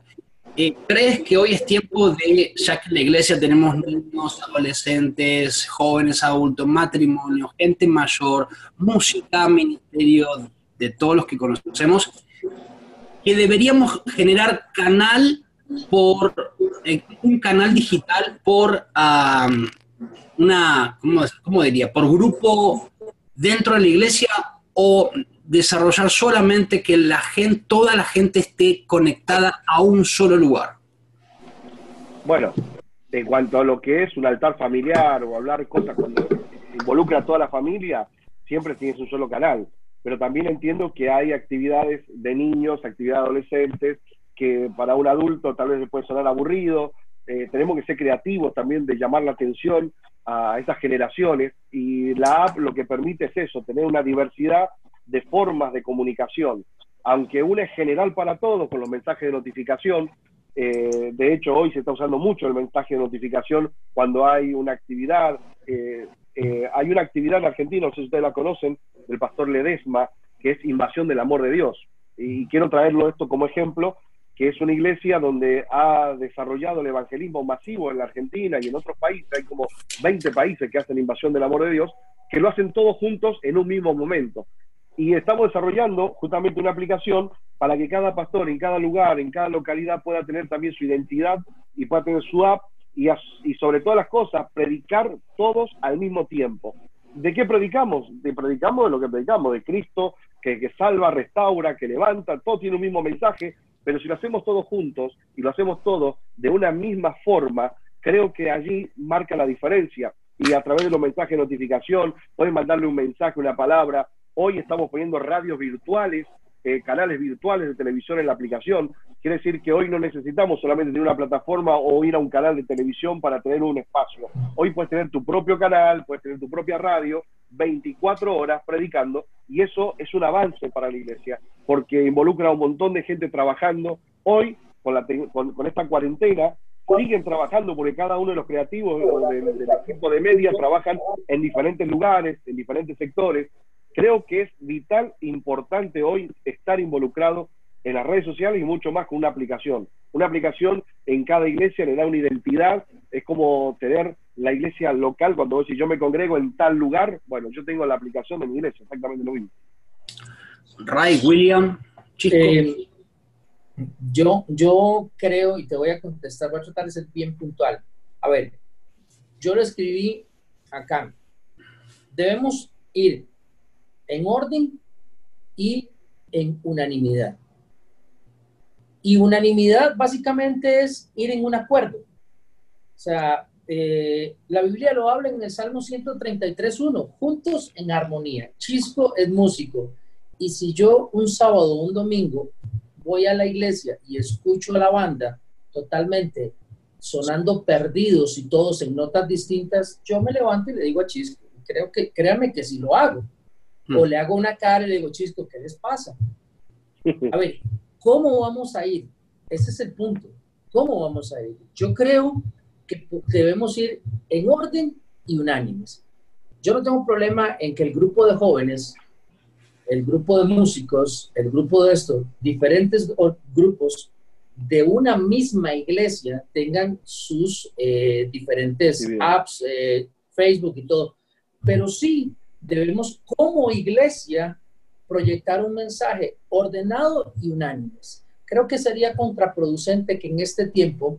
eh, ¿Crees que hoy es tiempo de, ya que en la iglesia tenemos niños, adolescentes, jóvenes, adultos, matrimonios, gente mayor, música, ministerio, de todos los que conocemos, que deberíamos generar canal por, eh, un canal digital por una, ¿cómo, ¿cómo diría? Por grupo dentro de la iglesia o desarrollar solamente que la gente, toda la gente esté conectada a un solo lugar? Bueno, en cuanto a lo que es un altar familiar o hablar cosas cuando involucra a toda la familia, siempre tienes un solo canal. Pero también entiendo que hay actividades de niños, actividades adolescentes, que para un adulto tal vez le puede sonar aburrido. Eh, tenemos que ser creativos también de llamar la atención a esas generaciones y la app lo que permite es eso, tener una diversidad de formas de comunicación. Aunque una es general para todos con los mensajes de notificación, eh, de hecho hoy se está usando mucho el mensaje de notificación cuando hay una actividad. Eh, eh, hay una actividad en Argentina, no sé si ustedes la conocen, del pastor Ledesma, que es Invasión del Amor de Dios. Y quiero traerlo esto como ejemplo, que es una iglesia donde ha desarrollado el evangelismo masivo en la Argentina y en otros países, hay como 20 países que hacen invasión del amor de Dios, que lo hacen todos juntos en un mismo momento. Y estamos desarrollando justamente una aplicación para que cada pastor en cada lugar, en cada localidad pueda tener también su identidad y pueda tener su app y, y sobre todas las cosas, predicar todos al mismo tiempo. ¿De qué predicamos? De predicamos de lo que predicamos, de Cristo, que, que salva, restaura, que levanta, todo tiene un mismo mensaje, pero si lo hacemos todos juntos y lo hacemos todos de una misma forma, creo que allí marca la diferencia. Y a través de los mensajes de notificación, pueden mandarle un mensaje, una palabra. Hoy estamos poniendo radios virtuales eh, canales virtuales de televisión en la aplicación. Quiere decir que hoy no necesitamos solamente tener una plataforma o ir a un canal de televisión para tener un espacio. Hoy puedes tener tu propio canal, puedes tener tu propia radio, 24 horas predicando, y eso es un avance para la iglesia, porque involucra a un montón de gente trabajando. Hoy, con, la, con, esta cuarentena, siguen trabajando porque cada uno de los creativos del, del equipo de media trabajan en diferentes lugares, en diferentes sectores, Creo que es vital, importante hoy estar involucrado en las redes sociales y mucho más con una aplicación. Una aplicación en cada iglesia le da una identidad, es como tener la iglesia local, cuando si yo me congrego en tal lugar, bueno, yo tengo la aplicación de mi iglesia, exactamente lo mismo. Ray, William, eh, yo, yo creo, y te voy a contestar, voy a tratar de ser bien puntual. A ver, yo lo escribí acá. Debemos ir en orden y en unanimidad. Y unanimidad básicamente es ir en un acuerdo. O sea, eh, la Biblia lo habla en el Salmo 133.1, juntos en armonía. Chisco es músico. Y si yo un sábado o un domingo voy a la iglesia y escucho a la banda totalmente sonando perdidos y todos en notas distintas, yo me levanto y le digo a Chisco, creo que, créame que si lo hago, o le hago una cara y le digo, Chisco, ¿qué les pasa? A ver, ¿cómo vamos a ir? Ese es el punto. ¿Cómo vamos a ir? Yo creo que debemos ir en orden y unánimes. Yo no tengo problema en que el grupo de jóvenes, el grupo de músicos, el grupo de estos, diferentes grupos de una misma iglesia tengan sus eh, diferentes apps, eh, Facebook y todo. Pero sí debemos como iglesia proyectar un mensaje ordenado y unánime. Creo que sería contraproducente que en este tiempo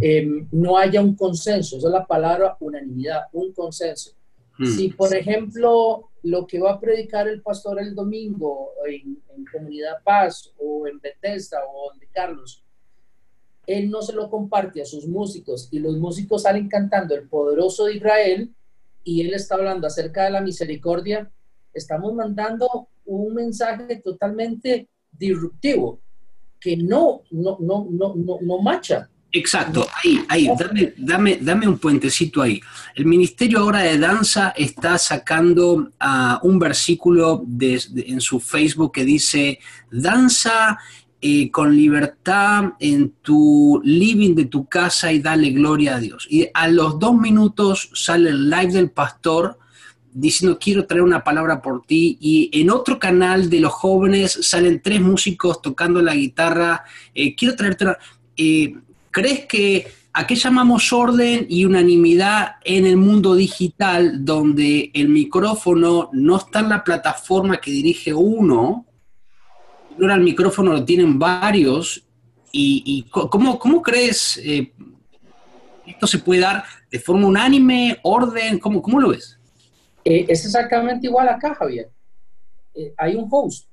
em, no haya un consenso, esa es la palabra unanimidad, un consenso. Hmm. Si, por ejemplo, lo que va a predicar el pastor el domingo en, en Comunidad Paz o en Bethesda o en Carlos, él no se lo comparte a sus músicos y los músicos salen cantando el poderoso de Israel, y él está hablando acerca de la misericordia, estamos mandando un mensaje totalmente disruptivo que no, no, no, no, no, no macha. Exacto, ahí, ahí, dame, dame, dame un puentecito ahí. El Ministerio ahora de Danza está sacando uh, un versículo de, en su Facebook que dice, danza eh, con libertad en tu living de tu casa y dale gloria a Dios. Y a los dos minutos sale el live del pastor diciendo quiero traer una palabra por ti y en otro canal de los jóvenes salen tres músicos tocando la guitarra, eh, quiero traerte una... Eh, ¿Crees que a qué llamamos orden y unanimidad en el mundo digital donde el micrófono no está en la plataforma que dirige uno, ahora el micrófono lo tienen varios. ¿Y, ¿cómo, cómo, crees eh, esto se puede dar de forma unánime, orden? ¿Cómo, cómo lo ves? Eh, es exactamente igual acá, Javier. Eh, hay un host.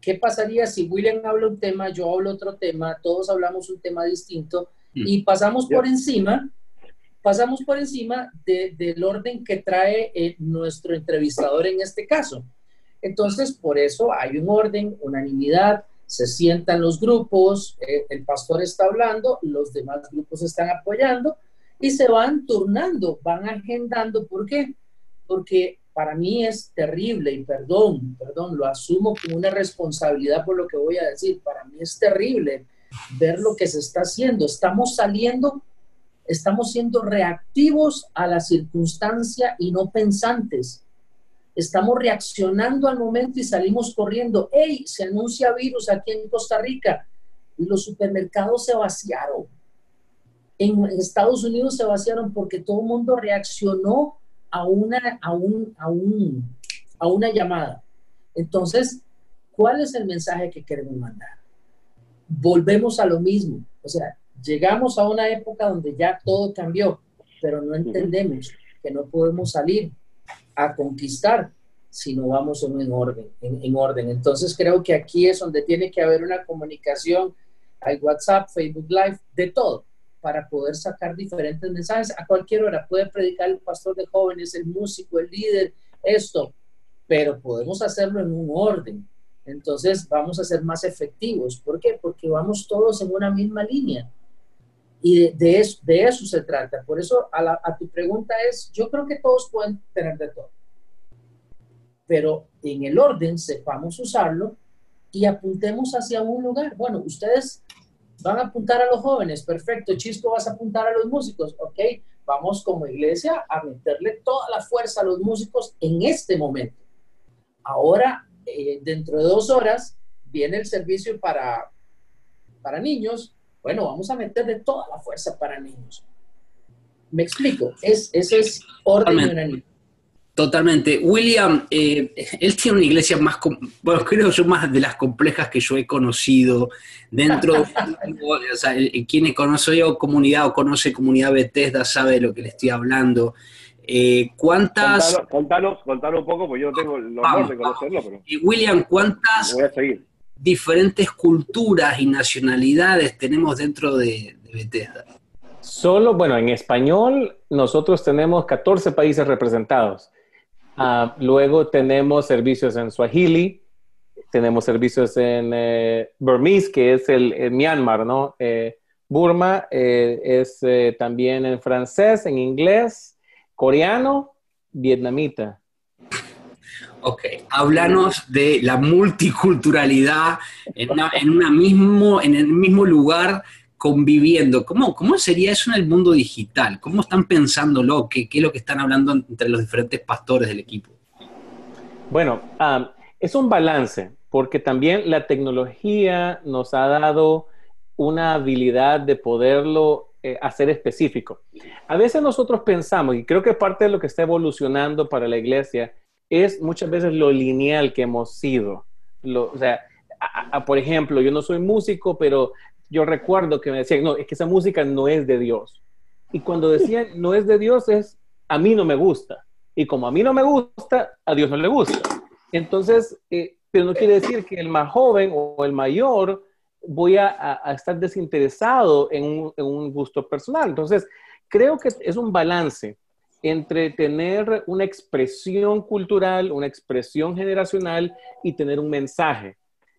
¿Qué pasaría si William habla un tema, yo hablo otro tema, todos hablamos un tema distinto mm. y pasamos por encima, pasamos por encima del orden que trae nuestro entrevistador en este caso? Entonces, por eso hay un orden, unanimidad, se sientan los grupos, eh, el pastor está hablando, los demás grupos están apoyando y se van turnando, van agendando. ¿Por qué? Porque para mí es terrible y perdón, perdón, lo asumo como una responsabilidad por lo que voy a decir. Para mí es terrible ver lo que se está haciendo. Estamos saliendo, estamos siendo reactivos a la circunstancia y no pensantes estamos reaccionando al momento y salimos corriendo. ¡Hey! Se anuncia virus aquí en Costa Rica y los supermercados se vaciaron. En Estados Unidos se vaciaron porque todo el mundo reaccionó a una, a, un, a, un, a una llamada. Entonces, ¿cuál es el mensaje que queremos mandar? Volvemos a lo mismo. O sea, llegamos a una época donde ya todo cambió, pero no entendemos que no podemos salir a conquistar si no vamos en orden, en, orden. Entonces creo que aquí es donde tiene que haber una comunicación, hay WhatsApp, Facebook Live, de todo, para poder sacar diferentes mensajes a cualquier hora. Puede predicar el pastor de jóvenes, el músico, el líder, esto, pero podemos hacerlo en un orden. Entonces vamos a ser más efectivos. ¿Por qué? Porque vamos todos en una misma línea. Y de, eso, de eso se trata. Por eso a, a tu pregunta es, yo creo que todos pueden tener de todo pero en el orden sepamos usarlo y apuntemos hacia un lugar. Bueno, ustedes van a apuntar a los jóvenes, perfecto, Chisco vas a apuntar a los músicos, ok, vamos como iglesia a meterle toda la fuerza a los músicos en este momento. Ahora, eh, dentro de dos horas, viene el servicio para, para niños, bueno, vamos a meterle toda la fuerza para niños. Me explico, es, ese es orden y una Totalmente. William, eh, él tiene una iglesia más, bueno, creo yo, más de las complejas que yo he conocido dentro, o sea, quien conoce yo comunidad o conoce comunidad Bethesda sabe de lo que le estoy hablando. Eh, ¿Cuántas... Contanos, contanos, un poco, porque yo no tengo el honor de conocerlo. Pero... William, ¿cuántas diferentes culturas y nacionalidades tenemos dentro de, de Bethesda? Solo, bueno, en español nosotros tenemos 14 países representados. Ah, luego tenemos servicios en Swahili, tenemos servicios en eh, Burmese, que es el, Myanmar, ¿no? Eh, Burma eh, es también en francés, en inglés, coreano, vietnamita. Ok, háblanos de la multiculturalidad en, mismo, en el mismo lugar conviviendo. ¿Cómo, ¿Cómo sería eso en el mundo digital? ¿Cómo están pensándolo? ¿Qué, ¿Qué es lo que están hablando entre los diferentes pastores del equipo? Bueno, es un balance, porque también la tecnología nos ha dado una habilidad de poderlo eh, hacer específico. A veces nosotros pensamos, y creo que parte de lo que está evolucionando para la iglesia es muchas veces lo lineal que hemos sido. o sea, por ejemplo, yo no soy músico, pero yo recuerdo que me decían, no, es que esa música no es de Dios. Y cuando decían no es de Dios es, a mí no me gusta. Y como a mí no me gusta, a Dios no le gusta. Entonces, eh, pero no quiere decir que el más joven o el mayor voy a, estar desinteresado en un, en un, gusto personal. Entonces, creo que es un balance entre tener una expresión cultural, una expresión generacional y tener un mensaje.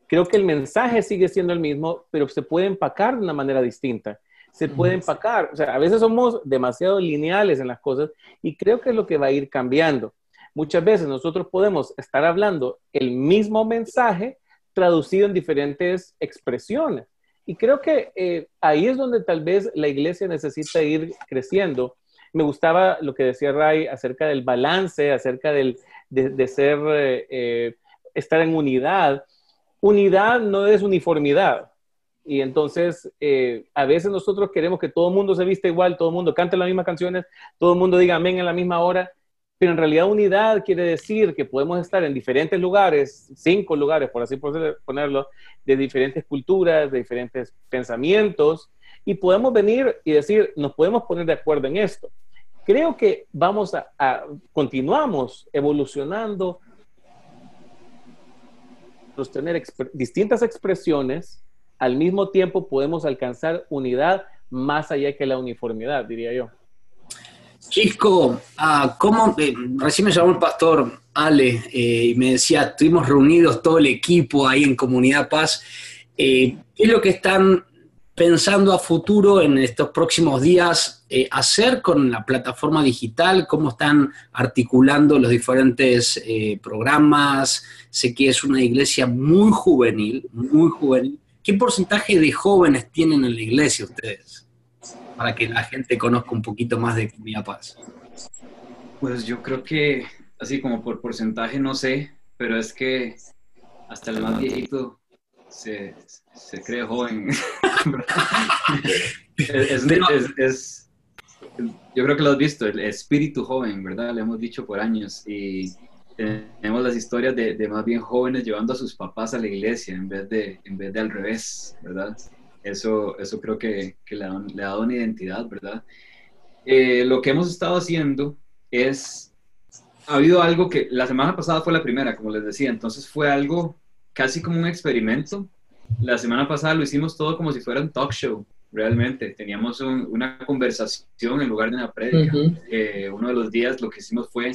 Creo que el mensaje sigue siendo el mismo, pero se puede empacar de una manera distinta. Se puede empacar, o sea, a veces somos demasiado lineales en las cosas y creo que es lo que va a ir cambiando. Muchas veces nosotros podemos estar hablando el mismo mensaje traducido en diferentes expresiones. Y creo que eh, ahí es donde tal vez la iglesia necesita ir creciendo. Me gustaba lo que decía Ray acerca del balance, acerca del, de, ser, eh, eh, estar en unidad unidad no es uniformidad. Y entonces, eh, a veces nosotros queremos que todo el mundo se vista igual, todo el mundo cante las mismas canciones, todo el mundo diga amén en la misma hora, pero en realidad unidad quiere decir que podemos estar en diferentes lugares, cinco lugares, por así ponerlo, de diferentes culturas, de diferentes pensamientos, y podemos venir y decir, nos podemos poner de acuerdo en esto. Creo que vamos a, a continuamos evolucionando tener distintas expresiones, al mismo tiempo podemos alcanzar unidad más allá que la uniformidad, diría yo. Chisco, ah, ¿cómo, eh, recién me llamó el pastor Ale eh, y me decía, estuvimos reunidos todo el equipo ahí en Comunidad Paz. Eh, ¿Qué es lo que están pensando a futuro en estos próximos días eh, hacer con la plataforma digital? ¿Cómo están articulando los diferentes eh, programas? Sé que es una iglesia muy juvenil, muy juvenil. ¿Qué porcentaje de jóvenes tienen en la iglesia ustedes? Para que la gente conozca un poquito más de Comunidad Paz. Pues yo creo que, así como por porcentaje, no sé, pero es que hasta el más viejito se, se cree joven. es, yo creo que lo has visto, el espíritu joven, ¿verdad? Le hemos dicho por años. Y tenemos las historias de, de, más bien jóvenes llevando a sus papás a la iglesia en vez de, en vez de al revés, ¿verdad? Eso, eso creo que, que le, ha, le, ha, dado una identidad, ¿verdad? Eh, lo que hemos estado haciendo es, ha habido algo que la semana pasada fue la primera, como les decía, entonces fue algo casi como un experimento. La semana pasada lo hicimos todo como si fuera un talk show, realmente. Teníamos un, una conversación en lugar de una prédica. Uh -huh. eh, uno de los días lo que hicimos fue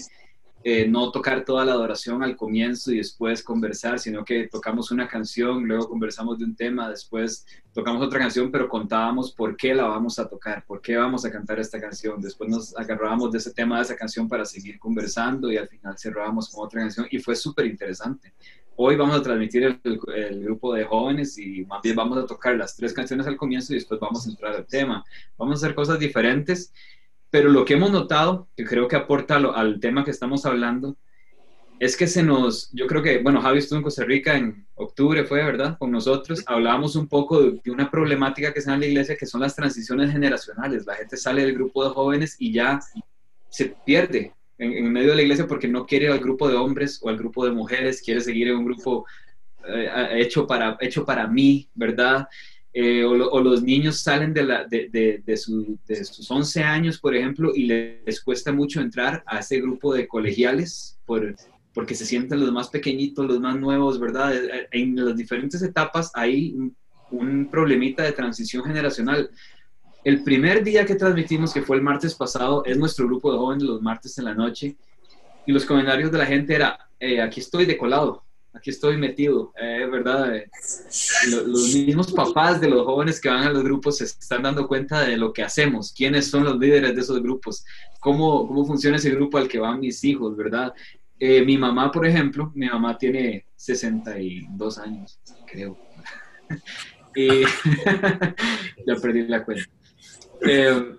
eh, no tocar toda la adoración al comienzo y después conversar, sino que tocamos una canción, luego conversamos de un tema, después tocamos otra canción, pero contábamos por qué la vamos a tocar, por qué vamos a cantar esta canción. Después nos agarrábamos de ese tema, de esa canción para seguir conversando y al final cerrábamos con otra canción y fue súper interesante. Hoy vamos a transmitir el, el, grupo de jóvenes y más bien vamos a tocar las tres canciones al comienzo y después vamos a entrar al tema. Vamos a hacer cosas diferentes pero lo que hemos notado, que creo que aporta lo, al tema que estamos hablando, es que se nos, yo creo que, bueno, Javi estuvo en Costa Rica en octubre, fue, ¿verdad? Con nosotros, hablábamos un poco de, de, una problemática que se da en la iglesia, que son las transiciones generacionales. La gente sale del grupo de jóvenes y ya se pierde en, en medio de la iglesia porque no quiere ir al grupo de hombres o al grupo de mujeres, quiere seguir en un grupo eh, hecho, para, hecho para mí, ¿verdad? Eh, o, o, los niños salen de, la, de, de, de, su, de, sus 11 años, por ejemplo, y les cuesta mucho entrar a ese grupo de colegiales por, porque se sienten los más pequeñitos, los más nuevos, ¿verdad? En las diferentes etapas hay un, un problemita de transición generacional. El primer día que transmitimos, que fue el martes pasado, es nuestro grupo de jóvenes los martes en la noche, y los comentarios de la gente era, eh, aquí estoy de colado, aquí estoy metido, eh, ¿verdad? Eh, lo, los mismos papás de los jóvenes que van a los grupos se están dando cuenta de lo que hacemos, quiénes son los líderes de esos grupos, cómo, cómo funciona ese grupo al que van mis hijos, ¿verdad? Eh, mi mamá, por ejemplo, mi mamá tiene 62 años, creo. ya perdí la cuenta. Eh,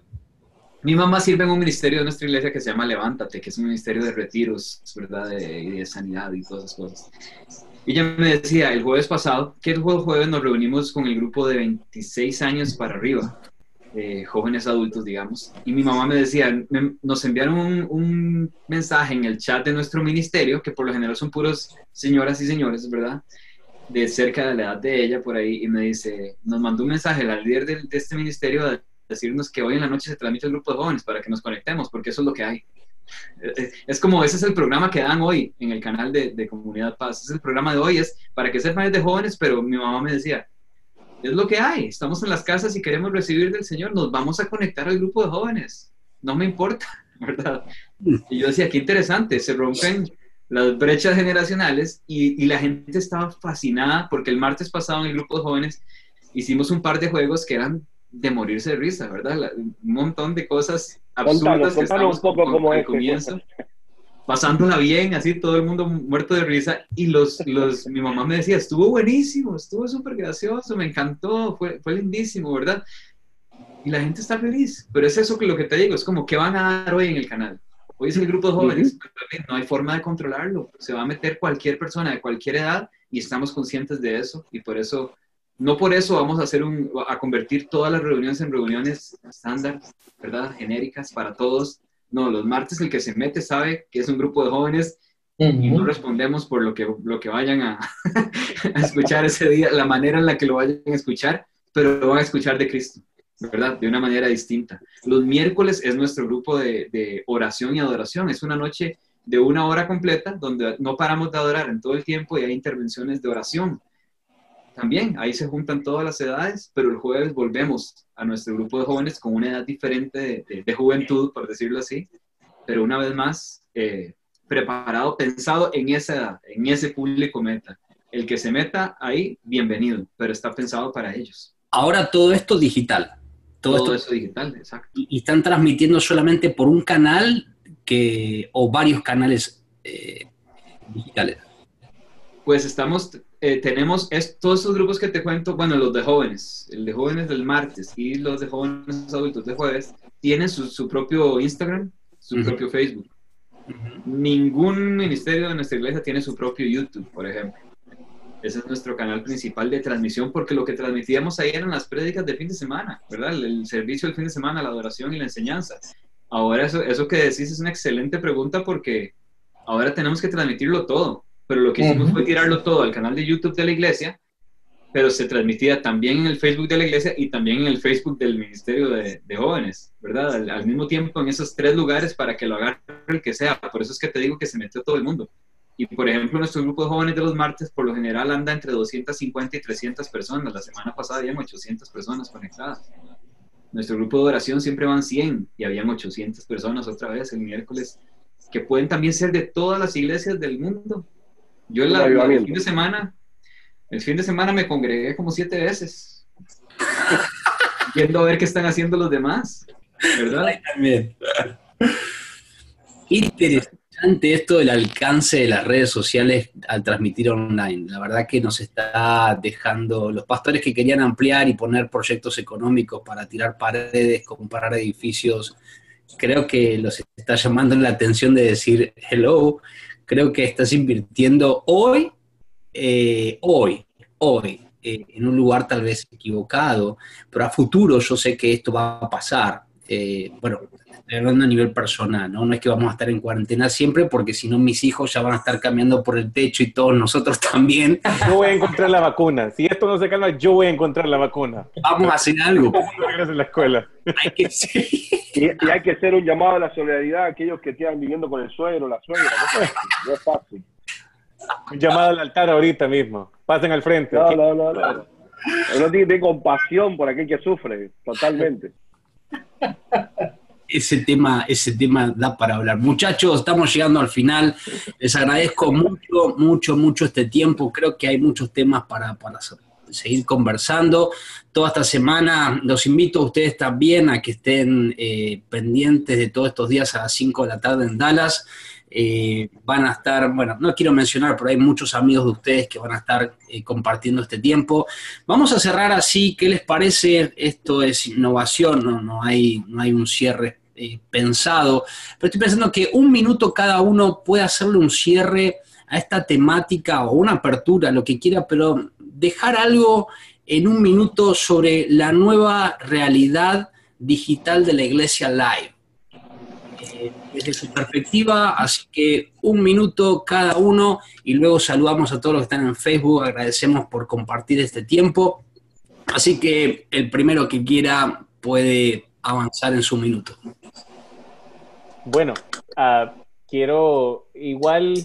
mi mamá sirve en un ministerio de nuestra iglesia que se llama Levántate, que es un ministerio de retiros, ¿verdad? De, de sanidad y todas esas cosas. Y ella me decía el jueves pasado que el jueves nos reunimos con el grupo de 26 años para arriba, eh, jóvenes adultos, digamos. Y mi mamá me decía, me, nos enviaron un, un, mensaje en el chat de nuestro ministerio, que por lo general son puros señoras y señores, ¿verdad? De cerca de la edad de ella, por ahí, y me dice, nos mandó un mensaje la líder de, de este ministerio decirnos que hoy en la noche se transmite el grupo de jóvenes para que nos conectemos, porque eso es lo que hay. Es como, ese es el programa que dan hoy en el canal de, de Comunidad Paz. Es el programa de hoy, es para que sepan de jóvenes, pero mi mamá me decía, es lo que hay, estamos en las casas y queremos recibir del Señor, nos vamos a conectar al grupo de jóvenes, no me importa, ¿verdad? Y yo decía, qué interesante, se rompen las brechas generacionales y, y la gente estaba fascinada porque el martes pasado en el grupo de jóvenes hicimos un par de juegos que eran de morirse de risa, ¿verdad? La, un montón de cosas absurdas contanos, que contanos un poco como al comienzo, pasándola bien, así todo el mundo muerto de risa y los, los, mi mamá me decía, estuvo buenísimo, estuvo súper gracioso, me encantó, fue, fue lindísimo, ¿verdad? Y la gente está feliz, pero es eso que lo que te digo, es como, ¿qué van a dar hoy en el canal? Hoy es el grupo de jóvenes, uh -huh. no hay forma de controlarlo, se va a meter cualquier persona de cualquier edad y estamos conscientes de eso y por eso no por eso vamos a hacer un, a convertir todas las reuniones en reuniones estándar, ¿verdad? Genéricas para todos. No, los martes el que se mete sabe que es un grupo de jóvenes uh -huh. y no respondemos por lo que, lo que vayan a, a, escuchar ese día, la manera en la que lo vayan a escuchar, pero lo van a escuchar de Cristo, ¿verdad? De una manera distinta. Los miércoles es nuestro grupo de, de oración y adoración. Es una noche de una hora completa donde no paramos de adorar en todo el tiempo y hay intervenciones de oración también ahí se juntan todas las edades, pero el jueves volvemos a nuestro grupo de jóvenes con una edad diferente de, de, de juventud, por decirlo así, pero una vez más eh, preparado, pensado en esa edad, en ese público meta. El que se meta ahí, bienvenido, pero está pensado para ellos. Ahora todo esto digital. Todo, todo esto, eso digital, exacto. Y, y, están transmitiendo solamente por un canal que, o varios canales eh, digitales. Pues estamos eh, tenemos es, todos esos grupos que te cuento, bueno, los de jóvenes, el de jóvenes del martes y los de jóvenes adultos de jueves, tienen su, su propio Instagram, su uh -huh. propio Facebook. Uh -huh. Ningún ministerio de nuestra iglesia tiene su propio YouTube, por ejemplo. Ese es nuestro canal principal de transmisión porque lo que transmitíamos ahí eran las prédicas de fin de semana, ¿verdad? El, el servicio del fin de semana, la adoración y la enseñanza. Ahora eso, eso que decís es una excelente pregunta porque ahora tenemos que transmitirlo todo. Pero lo que hicimos fue tirarlo todo al canal de YouTube de la iglesia, pero se transmitía también en el Facebook de la iglesia y también en el Facebook del Ministerio de, Jóvenes, ¿verdad? Al, mismo tiempo en esos tres lugares para que lo agarre el que sea. Por eso es que te digo que se metió todo el mundo. Y por ejemplo, nuestro grupo de jóvenes de los martes por lo general anda entre 250 y 300 personas. La semana pasada habían 800 personas conectadas. Nuestro grupo de oración siempre van 100 y habían 800 personas otra vez el miércoles, que pueden también ser de todas las iglesias del mundo. Yo el fin de semana, el fin de semana me congregué como siete veces, viendo a ver qué están haciendo los demás, ¿verdad? También. Interesante esto del alcance de las redes sociales al transmitir online. La verdad que nos está dejando los pastores que querían ampliar y poner proyectos económicos para tirar paredes, comparar edificios. Creo que los está llamando la atención de decir, hello, creo que estás invirtiendo hoy, eh, hoy, hoy, eh, en un lugar tal vez equivocado, pero a futuro yo sé que esto va a pasar. Eh, bueno, hablando a nivel personal, ¿no? No es que vamos a estar en cuarentena siempre, porque si no mis hijos ya van a estar cambiando por el techo y todos nosotros también. Yo voy a encontrar la vacuna. Si esto no se calma, yo voy a encontrar la vacuna. Vamos a hacer algo. en la escuela. Hay que y, y, hay que hacer un llamado a la solidaridad a aquellos que quedan viviendo con el suegro, la suegra. No es fácil. Un llamado al altar ahorita mismo. Pasen al frente. No, no, no. no. Uno tiene compasión por aquel que sufre, totalmente ese tema, ese tema da para hablar. Muchachos, estamos llegando al final. Les agradezco mucho, mucho, mucho este tiempo. Creo que hay muchos temas para, para seguir conversando. Toda esta semana los invito a ustedes también a que estén eh, pendientes de todos estos días a las 5 de la tarde en Dallas. Eh, van a estar, bueno, no quiero mencionar, pero hay muchos amigos de ustedes que van a estar eh, compartiendo este tiempo. Vamos a cerrar así, ¿qué les parece? Esto es innovación, no, no, hay, no hay un cierre eh, pensado, pero estoy pensando que un minuto cada uno puede hacerle un cierre a esta temática o una apertura, lo que quiera, pero dejar algo en un minuto sobre la nueva realidad digital de la iglesia live desde su perspectiva, así que un minuto cada uno y luego saludamos a todos los que están en Facebook, agradecemos por compartir este tiempo, así que el primero que quiera puede avanzar en su minuto. Bueno, ah, quiero igual,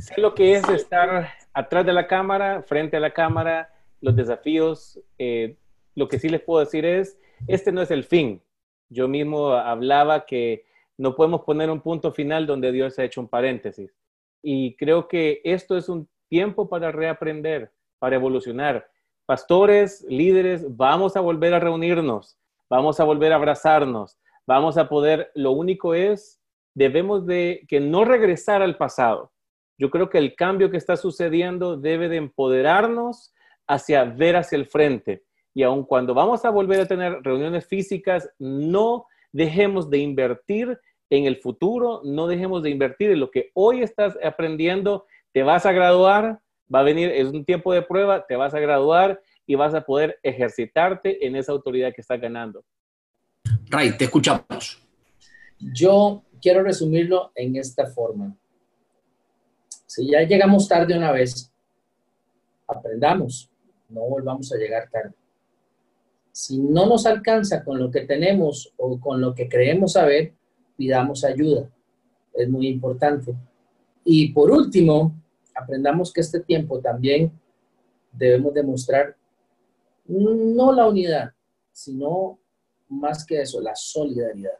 sé lo que es estar atrás de la cámara, frente a la cámara, los desafíos, eh, lo que sí les puedo decir es, este no es el fin. Yo mismo hablaba que no podemos poner un punto final donde Dios ha hecho un paréntesis. Y creo que esto es un tiempo para reaprender, para evolucionar. Pastores, líderes, vamos a volver a reunirnos, vamos a volver a abrazarnos, vamos a poder, lo único es, debemos de que no regresar al pasado. Yo creo que el cambio que está sucediendo debe de empoderarnos hacia ver hacia el frente. Y aun cuando vamos a volver a tener reuniones físicas, no dejemos de invertir en el futuro, no dejemos de invertir en lo que hoy estás aprendiendo, te vas a graduar, va a venir, es un tiempo de prueba, te vas a graduar y vas a poder ejercitarte en esa autoridad que estás ganando. Ray, te escuchamos. Yo quiero resumirlo en esta forma. Si ya llegamos tarde una vez, aprendamos, no volvamos a llegar tarde si no nos alcanza con lo que tenemos o con lo que creemos saber, pidamos ayuda. Es muy importante. Y por último, aprendamos que este tiempo también debemos demostrar no la unidad, sino más que eso, la solidaridad.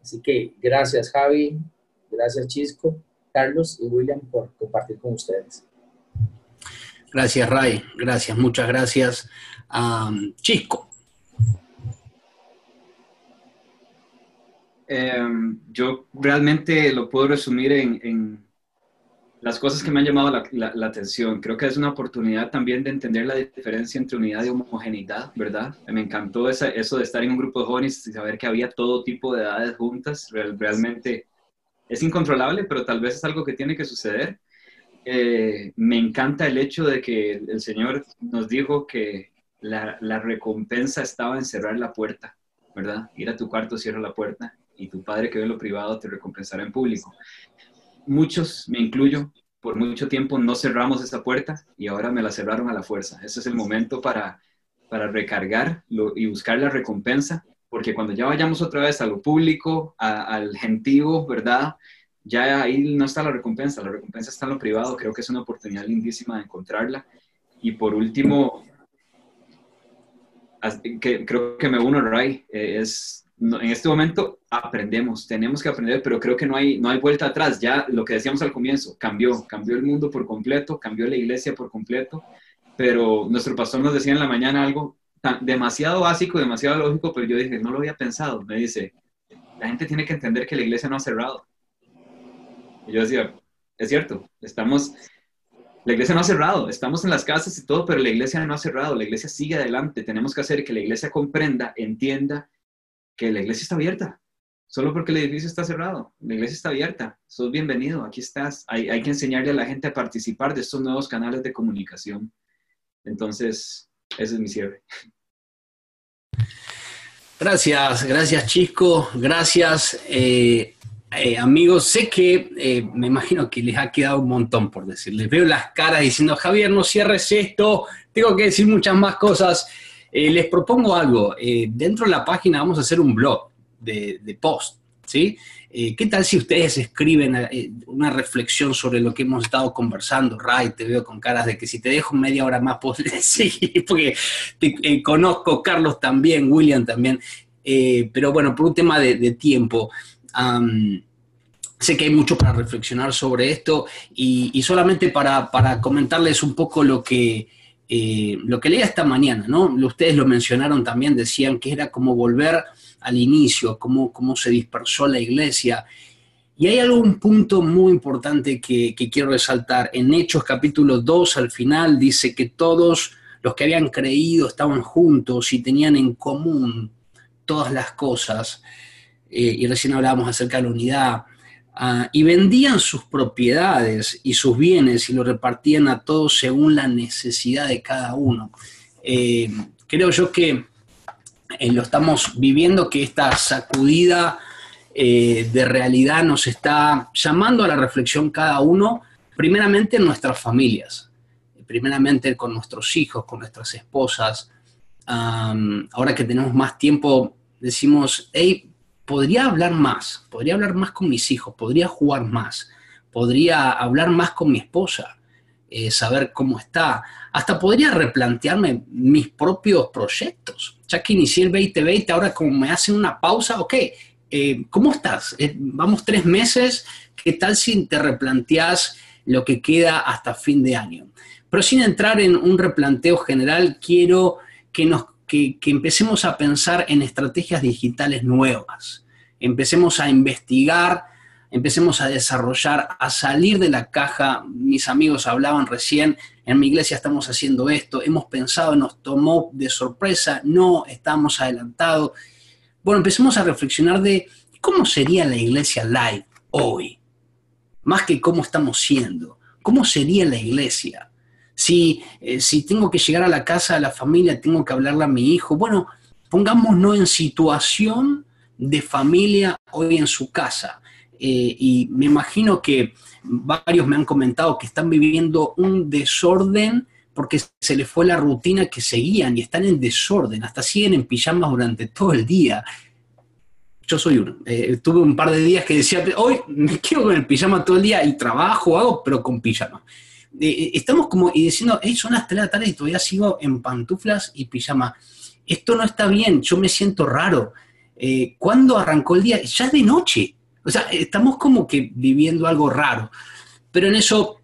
Así que gracias Javi, gracias Chisco, Carlos y William por compartir con ustedes. Gracias Ray, gracias, muchas gracias. Chisco. Em, yo realmente lo puedo resumir en, las cosas que me han llamado la, atención. Creo que es una oportunidad también de entender la diferencia entre unidad y homogeneidad, ¿verdad? Me encantó eso de estar en un grupo de jóvenes y saber que había todo tipo de edades juntas. realmente es incontrolable, pero tal vez es algo que tiene que suceder. Eh, me encanta el hecho de que el Señor nos dijo que la, la recompensa estaba en cerrar la puerta, ¿verdad? Ir a tu cuarto, cierra la puerta y tu Padre que ve en lo privado te recompensará en público. muchos, me incluyo, por mucho tiempo no cerramos esa puerta y ahora me la cerraron a la fuerza. Ese es el momento para, para recargar y buscar la recompensa, porque cuando ya vayamos otra vez a lo público, al gentío, ¿verdad? Ya ahí no está la recompensa, la recompensa está en lo privado, creo que es una oportunidad lindísima de encontrarla. Y por último, que, creo que me uno, Ray, eh, es en este momento aprendemos, tenemos que aprender, pero creo que no hay, no hay vuelta atrás. Ya lo que decíamos al comienzo, cambió, cambió el mundo por completo, cambió la iglesia por completo, pero nuestro pastor nos decía en la mañana algo tan, demasiado básico, demasiado lógico, pero yo dije, no lo había pensado. Me dice, la gente tiene que entender que la iglesia no ha cerrado. Y yo decía, es cierto, estamos, la iglesia no ha cerrado, estamos en las casas y todo, pero la iglesia no ha cerrado, la iglesia sigue adelante. Tenemos que hacer que la iglesia comprenda, entienda que la iglesia está abierta. Solo porque el edificio está cerrado, la iglesia está abierta. Sos bienvenido, aquí estás. Hay, hay que enseñarle a la gente a participar de estos nuevos canales de comunicación. Entonces, ese es mi cierre. Gracias, gracias Chisco, gracias eh, eh, amigos. Sé que eh, me imagino que les ha quedado un montón por decirles. Veo las caras diciendo, Javier, no cierres esto, tengo que decir muchas más cosas. Eh, les propongo algo. Eh, dentro de la página vamos a hacer un blog de, post, ¿sí? Eh, ¿Qué tal si ustedes escriben una reflexión sobre lo que hemos estado conversando? Ray, te veo con caras de que si te dejo media hora más, pues sí, porque te conozco, Carlos también, William también. pero bueno, por un tema de, tiempo. sé que hay mucho para reflexionar sobre esto y, solamente para, para comentarles un poco lo que, eh, lo que leía esta mañana, ¿no? Ustedes lo mencionaron también, decían que era como volver al inicio, cómo, cómo se dispersó la iglesia. Y hay algún punto muy importante que, quiero resaltar. En Hechos capítulo 2, al final, dice que todos los que habían creído estaban juntos y tenían en común todas las cosas. Eh, y recién hablábamos acerca de la unidad. Ah, y vendían sus propiedades y sus bienes y lo repartían a todos según la necesidad de cada uno. Eh, creo yo que eh, lo estamos viviendo, que esta sacudida eh, de realidad nos está llamando a la reflexión cada uno, primeramente en nuestras familias, primeramente con nuestros hijos, con nuestras esposas. ahora que tenemos más tiempo, decimos, hey, podría hablar más, podría hablar más con mis hijos, podría jugar más, podría hablar más con mi esposa, eh, saber cómo está, hasta podría replantearme mis propios proyectos. Ya que inicié el 2020, ahora como me hacen una pausa, ok, eh, ¿cómo estás? Eh, vamos tres meses, ¿qué tal si te replanteas lo que queda hasta fin de año? Pero sin entrar en un replanteo general, quiero que nos que, empecemos a pensar en estrategias digitales nuevas empecemos a investigar, empecemos a desarrollar, a salir de la caja. Mis amigos hablaban recién, en mi iglesia estamos haciendo esto, hemos pensado, nos tomó de sorpresa, no estamos adelantados. Bueno, empecemos a reflexionar de cómo sería la iglesia live hoy, más que cómo estamos siendo, cómo sería la iglesia. Si, eh, si tengo que llegar a la casa de la familia, tengo que hablarle a mi hijo, bueno, pongámonos en situación de familia hoy en su casa. Eh, y me imagino que varios me han comentado que están viviendo un desorden porque se les fue la rutina que seguían y están en desorden, hasta siguen en pijamas durante todo el día. Yo soy uno. Eh, tuve un par de días que decía, hoy me quedo con el pijama todo el día y trabajo, hago, pero con pijama. Eh, estamos como y diciendo, son las 3 de la tarde y todavía sigo en pantuflas y pijama. Esto no está bien, yo me siento raro. Eh, ¿cuándo arrancó el día? Ya es de noche. O sea, estamos como que viviendo algo raro. Pero en eso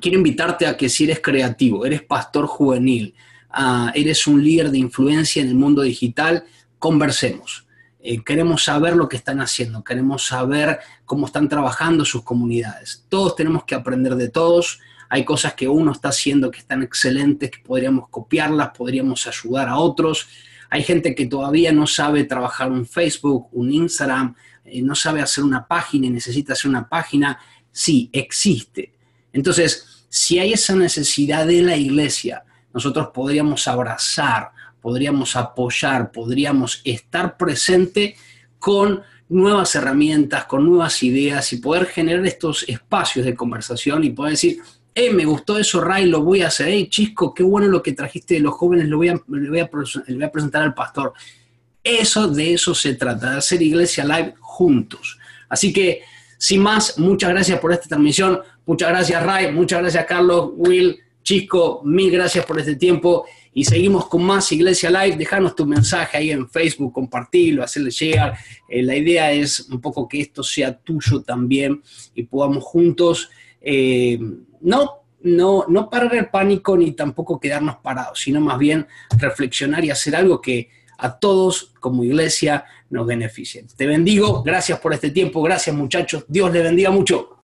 quiero invitarte a que si eres creativo, eres pastor juvenil, ah, eres un líder de influencia en el mundo digital, conversemos. Eh, queremos saber lo que están haciendo, queremos saber cómo están trabajando sus comunidades. Todos tenemos que aprender de todos. Hay cosas que uno está haciendo que están excelentes, que podríamos copiarlas, podríamos ayudar a otros. Hay gente que todavía no sabe trabajar un Facebook, un Instagram, eh, no sabe hacer una página y necesita hacer una página. Sí, existe. Entonces, si hay esa necesidad de la iglesia, nosotros podríamos abrazar, podríamos apoyar, podríamos estar presente con nuevas herramientas, con nuevas ideas y poder generar estos espacios de conversación y poder decir, eh, me gustó eso, Ray, lo voy a hacer. Hey, Chisco, qué bueno lo que trajiste de los jóvenes, lo voy a, le voy a presentar al pastor. Eso, de eso se trata, de hacer Iglesia Live juntos. Así que, sin más, muchas gracias por esta transmisión. Muchas gracias, Ray. Muchas gracias, Carlos, Will, Chisco. Mil gracias por este tiempo. Y seguimos con más Iglesia Live. Dejanos tu mensaje ahí en Facebook, compartirlo, hacerle llegar. Eh, la idea es un poco que esto sea tuyo también y podamos juntos, eh, no no, no parar el pánico ni tampoco quedarnos parados, sino más bien reflexionar y hacer algo que a todos como iglesia nos beneficie. Te bendigo, gracias por este tiempo, gracias muchachos, Dios les bendiga mucho.